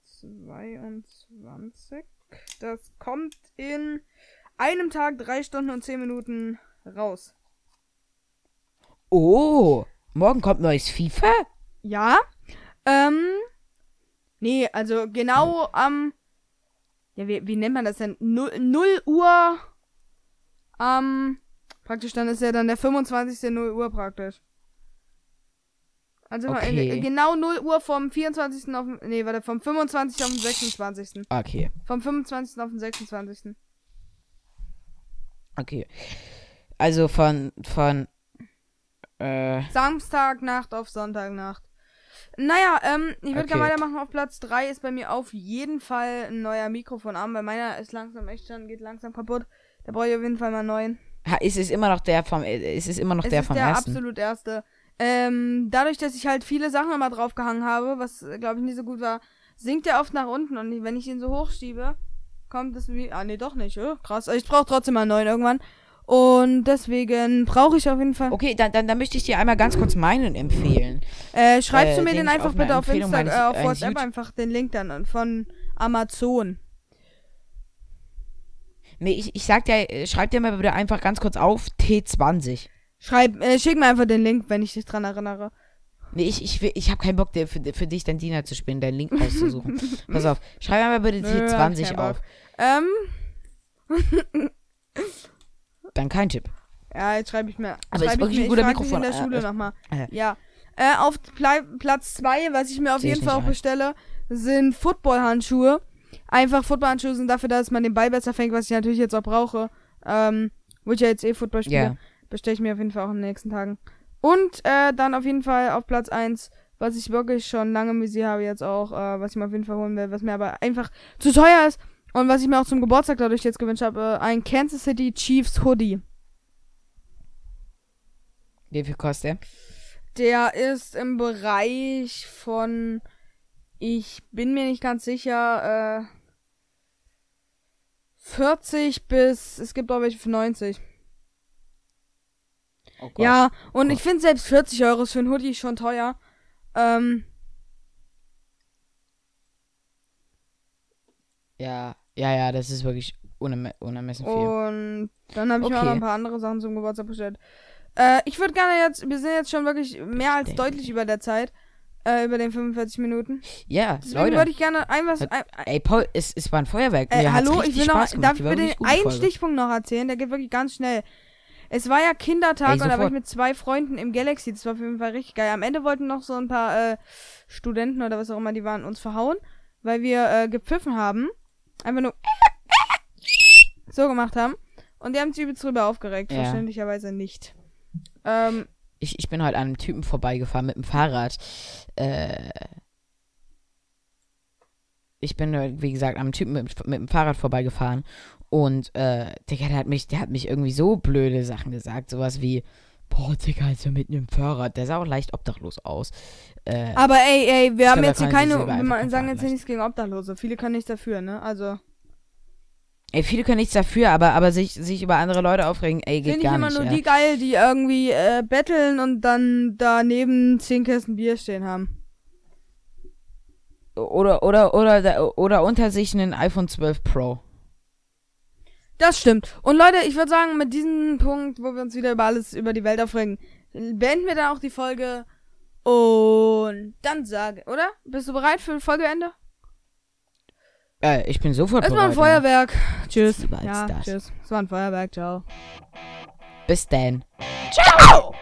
22. Das kommt in einem Tag, drei Stunden und zehn Minuten raus. Oh, morgen kommt neues FIFA? Ja. Ähm. Nee, also genau am. ja, wie, wie nennt man das denn? 0, 0 Uhr. Am. praktisch dann ist ja dann der 25. 0 Uhr praktisch. Also Okay. genau 0 Uhr vom 24. auf den- Nee, warte, vom 25. auf den 26. Okay, Vom 25. auf den 26. okay. Also von, von, äh, Samstagnacht auf Sonntagnacht. Naja, ähm, ich würde Okay. gerne weitermachen. Auf Platz 3 ist bei mir auf jeden Fall ein neuer Mikrofonarm, weil meiner ist langsam echt schon, geht langsam kaputt. Da brauche ich auf jeden Fall mal einen neuen. ha, ist es immer noch der vom, äh, ist es immer noch Es der ist vom der ersten? absolut erste. Ähm, dadurch, dass ich halt viele Sachen immer draufgehangen habe, was glaube ich nicht so gut war, sinkt der oft nach unten und wenn ich ihn so hochschiebe, kommt es wie. Ah, nee, doch nicht. Oh, krass. Ich brauche trotzdem mal einen neuen irgendwann. Und deswegen brauche ich auf jeden Fall. Okay, dann, dann, dann möchte ich dir einmal ganz kurz meinen empfehlen. Äh, schreibst Äh, du mir den einfach auf bitte auf Insta, meines- äh, auf eines WhatsApp YouTube- einfach den Link dann an von Amazon. Nee, ich, ich sag dir, äh, schreib dir mal bitte einfach ganz kurz auf T20. Schreib, äh, schick mir einfach den Link, wenn ich dich dran erinnere. Nee, ich, ich, will- ich habe keinen Bock, dir, für, für dich dein Diener zu spielen, deinen Link rauszusuchen. Pass auf, schreib mir mal bitte T20 keinen auf. Bock. Ähm, Dann kein Tipp. ja, jetzt schreibe ich mir. Aber ist wirklich ich mir, ein guter Mikrofon. in der Äh, Schule äh, nochmal. äh. Ja. Äh, auf Pla Platz 2, was ich mir auf Seh jeden Fall auch ein. bestelle, sind Footballhandschuhe. Einfach Footballhandschuhe sind dafür da, dass man den Ball besser fängt, was ich natürlich jetzt auch brauche. Ähm, wo ich ja jetzt eh Football spiele. Ja. Bestelle ich mir auf jeden Fall auch in den nächsten Tagen. Und äh, dann auf jeden Fall auf Platz 1 was ich wirklich schon lange im Visier habe jetzt auch, äh, was ich mir auf jeden Fall holen will, was mir aber einfach zu teuer ist und was ich mir auch zum Geburtstag dadurch jetzt gewünscht habe, äh, ein Kansas City Chiefs Hoodie. Wie viel kostet Der ist im Bereich von, ich bin mir nicht ganz sicher, äh, 40 bis, es gibt auch welche für 90. Oh Gott. Ja, und Gott. ich finde selbst 40 Euro für ein Hoodie schon teuer. Ähm, Ja, ja, ja, das ist wirklich unerme unermessen viel. und dann habe ich mir auch Okay. noch ein paar andere Sachen zum Geburtstag bestellt. Äh, ich würde gerne jetzt, wir sind jetzt schon wirklich mehr als Denk. deutlich über der Zeit. Äh, über den 45 Minuten. ja, Deswegen Leute. würde ich gerne ein was. Ein, Ey, Paul, es, es war ein Feuerwerk. Äh, hallo, ich will noch, darf ich bitte einen Folge. Stichpunkt noch erzählen? Der geht wirklich ganz schnell. Es war ja Kindertag Ey, und da war ich mit zwei Freunden im Galaxy. Das war auf jeden Fall richtig geil. Am Ende wollten noch so ein paar äh, Studenten oder was auch immer, die waren uns verhauen, weil wir äh, gepfiffen haben. Einfach nur so gemacht haben. Und die haben sich übelst drüber aufgeregt. Ja. Verständlicherweise nicht. Ähm, Ich, ich bin heute an einem Typen vorbeigefahren mit dem Fahrrad. Äh, ich bin, äh, wie gesagt, an einem Typen mit, mit dem Fahrrad vorbeigefahren. Und, äh, Digga, der hat mich, der hat mich irgendwie so blöde Sachen gesagt. Sowas wie, boah, Digga, ist ja mit einem Fahrrad. Der sah auch leicht obdachlos aus. Äh, aber ey, ey, wir haben jetzt hier keine, wir sagen jetzt hier nichts gegen Obdachlose. Viele können nichts dafür, ne? Also, ey, viele können nichts dafür, aber, aber sich, sich über andere Leute aufregen, ey, geht finde ich gar immer nicht. nur ja. die geil, die irgendwie äh, betteln und dann daneben zehn Kästen Bier stehen haben. Oder, oder, oder, oder unter sich einen iPhone 12 Pro. Das stimmt. Und Leute, ich würde sagen, mit diesem Punkt, wo wir uns wieder über alles über die Welt aufregen, beenden wir dann auch die Folge. Und dann sage, oder? Bist du bereit für ein Folgeende? Äh, ich bin sofort bereit. Es war ein Feuerwerk. Ja. Tschüss. Ja, das. tschüss. Es war ein Feuerwerk. Ciao. Bis dann. Ciao!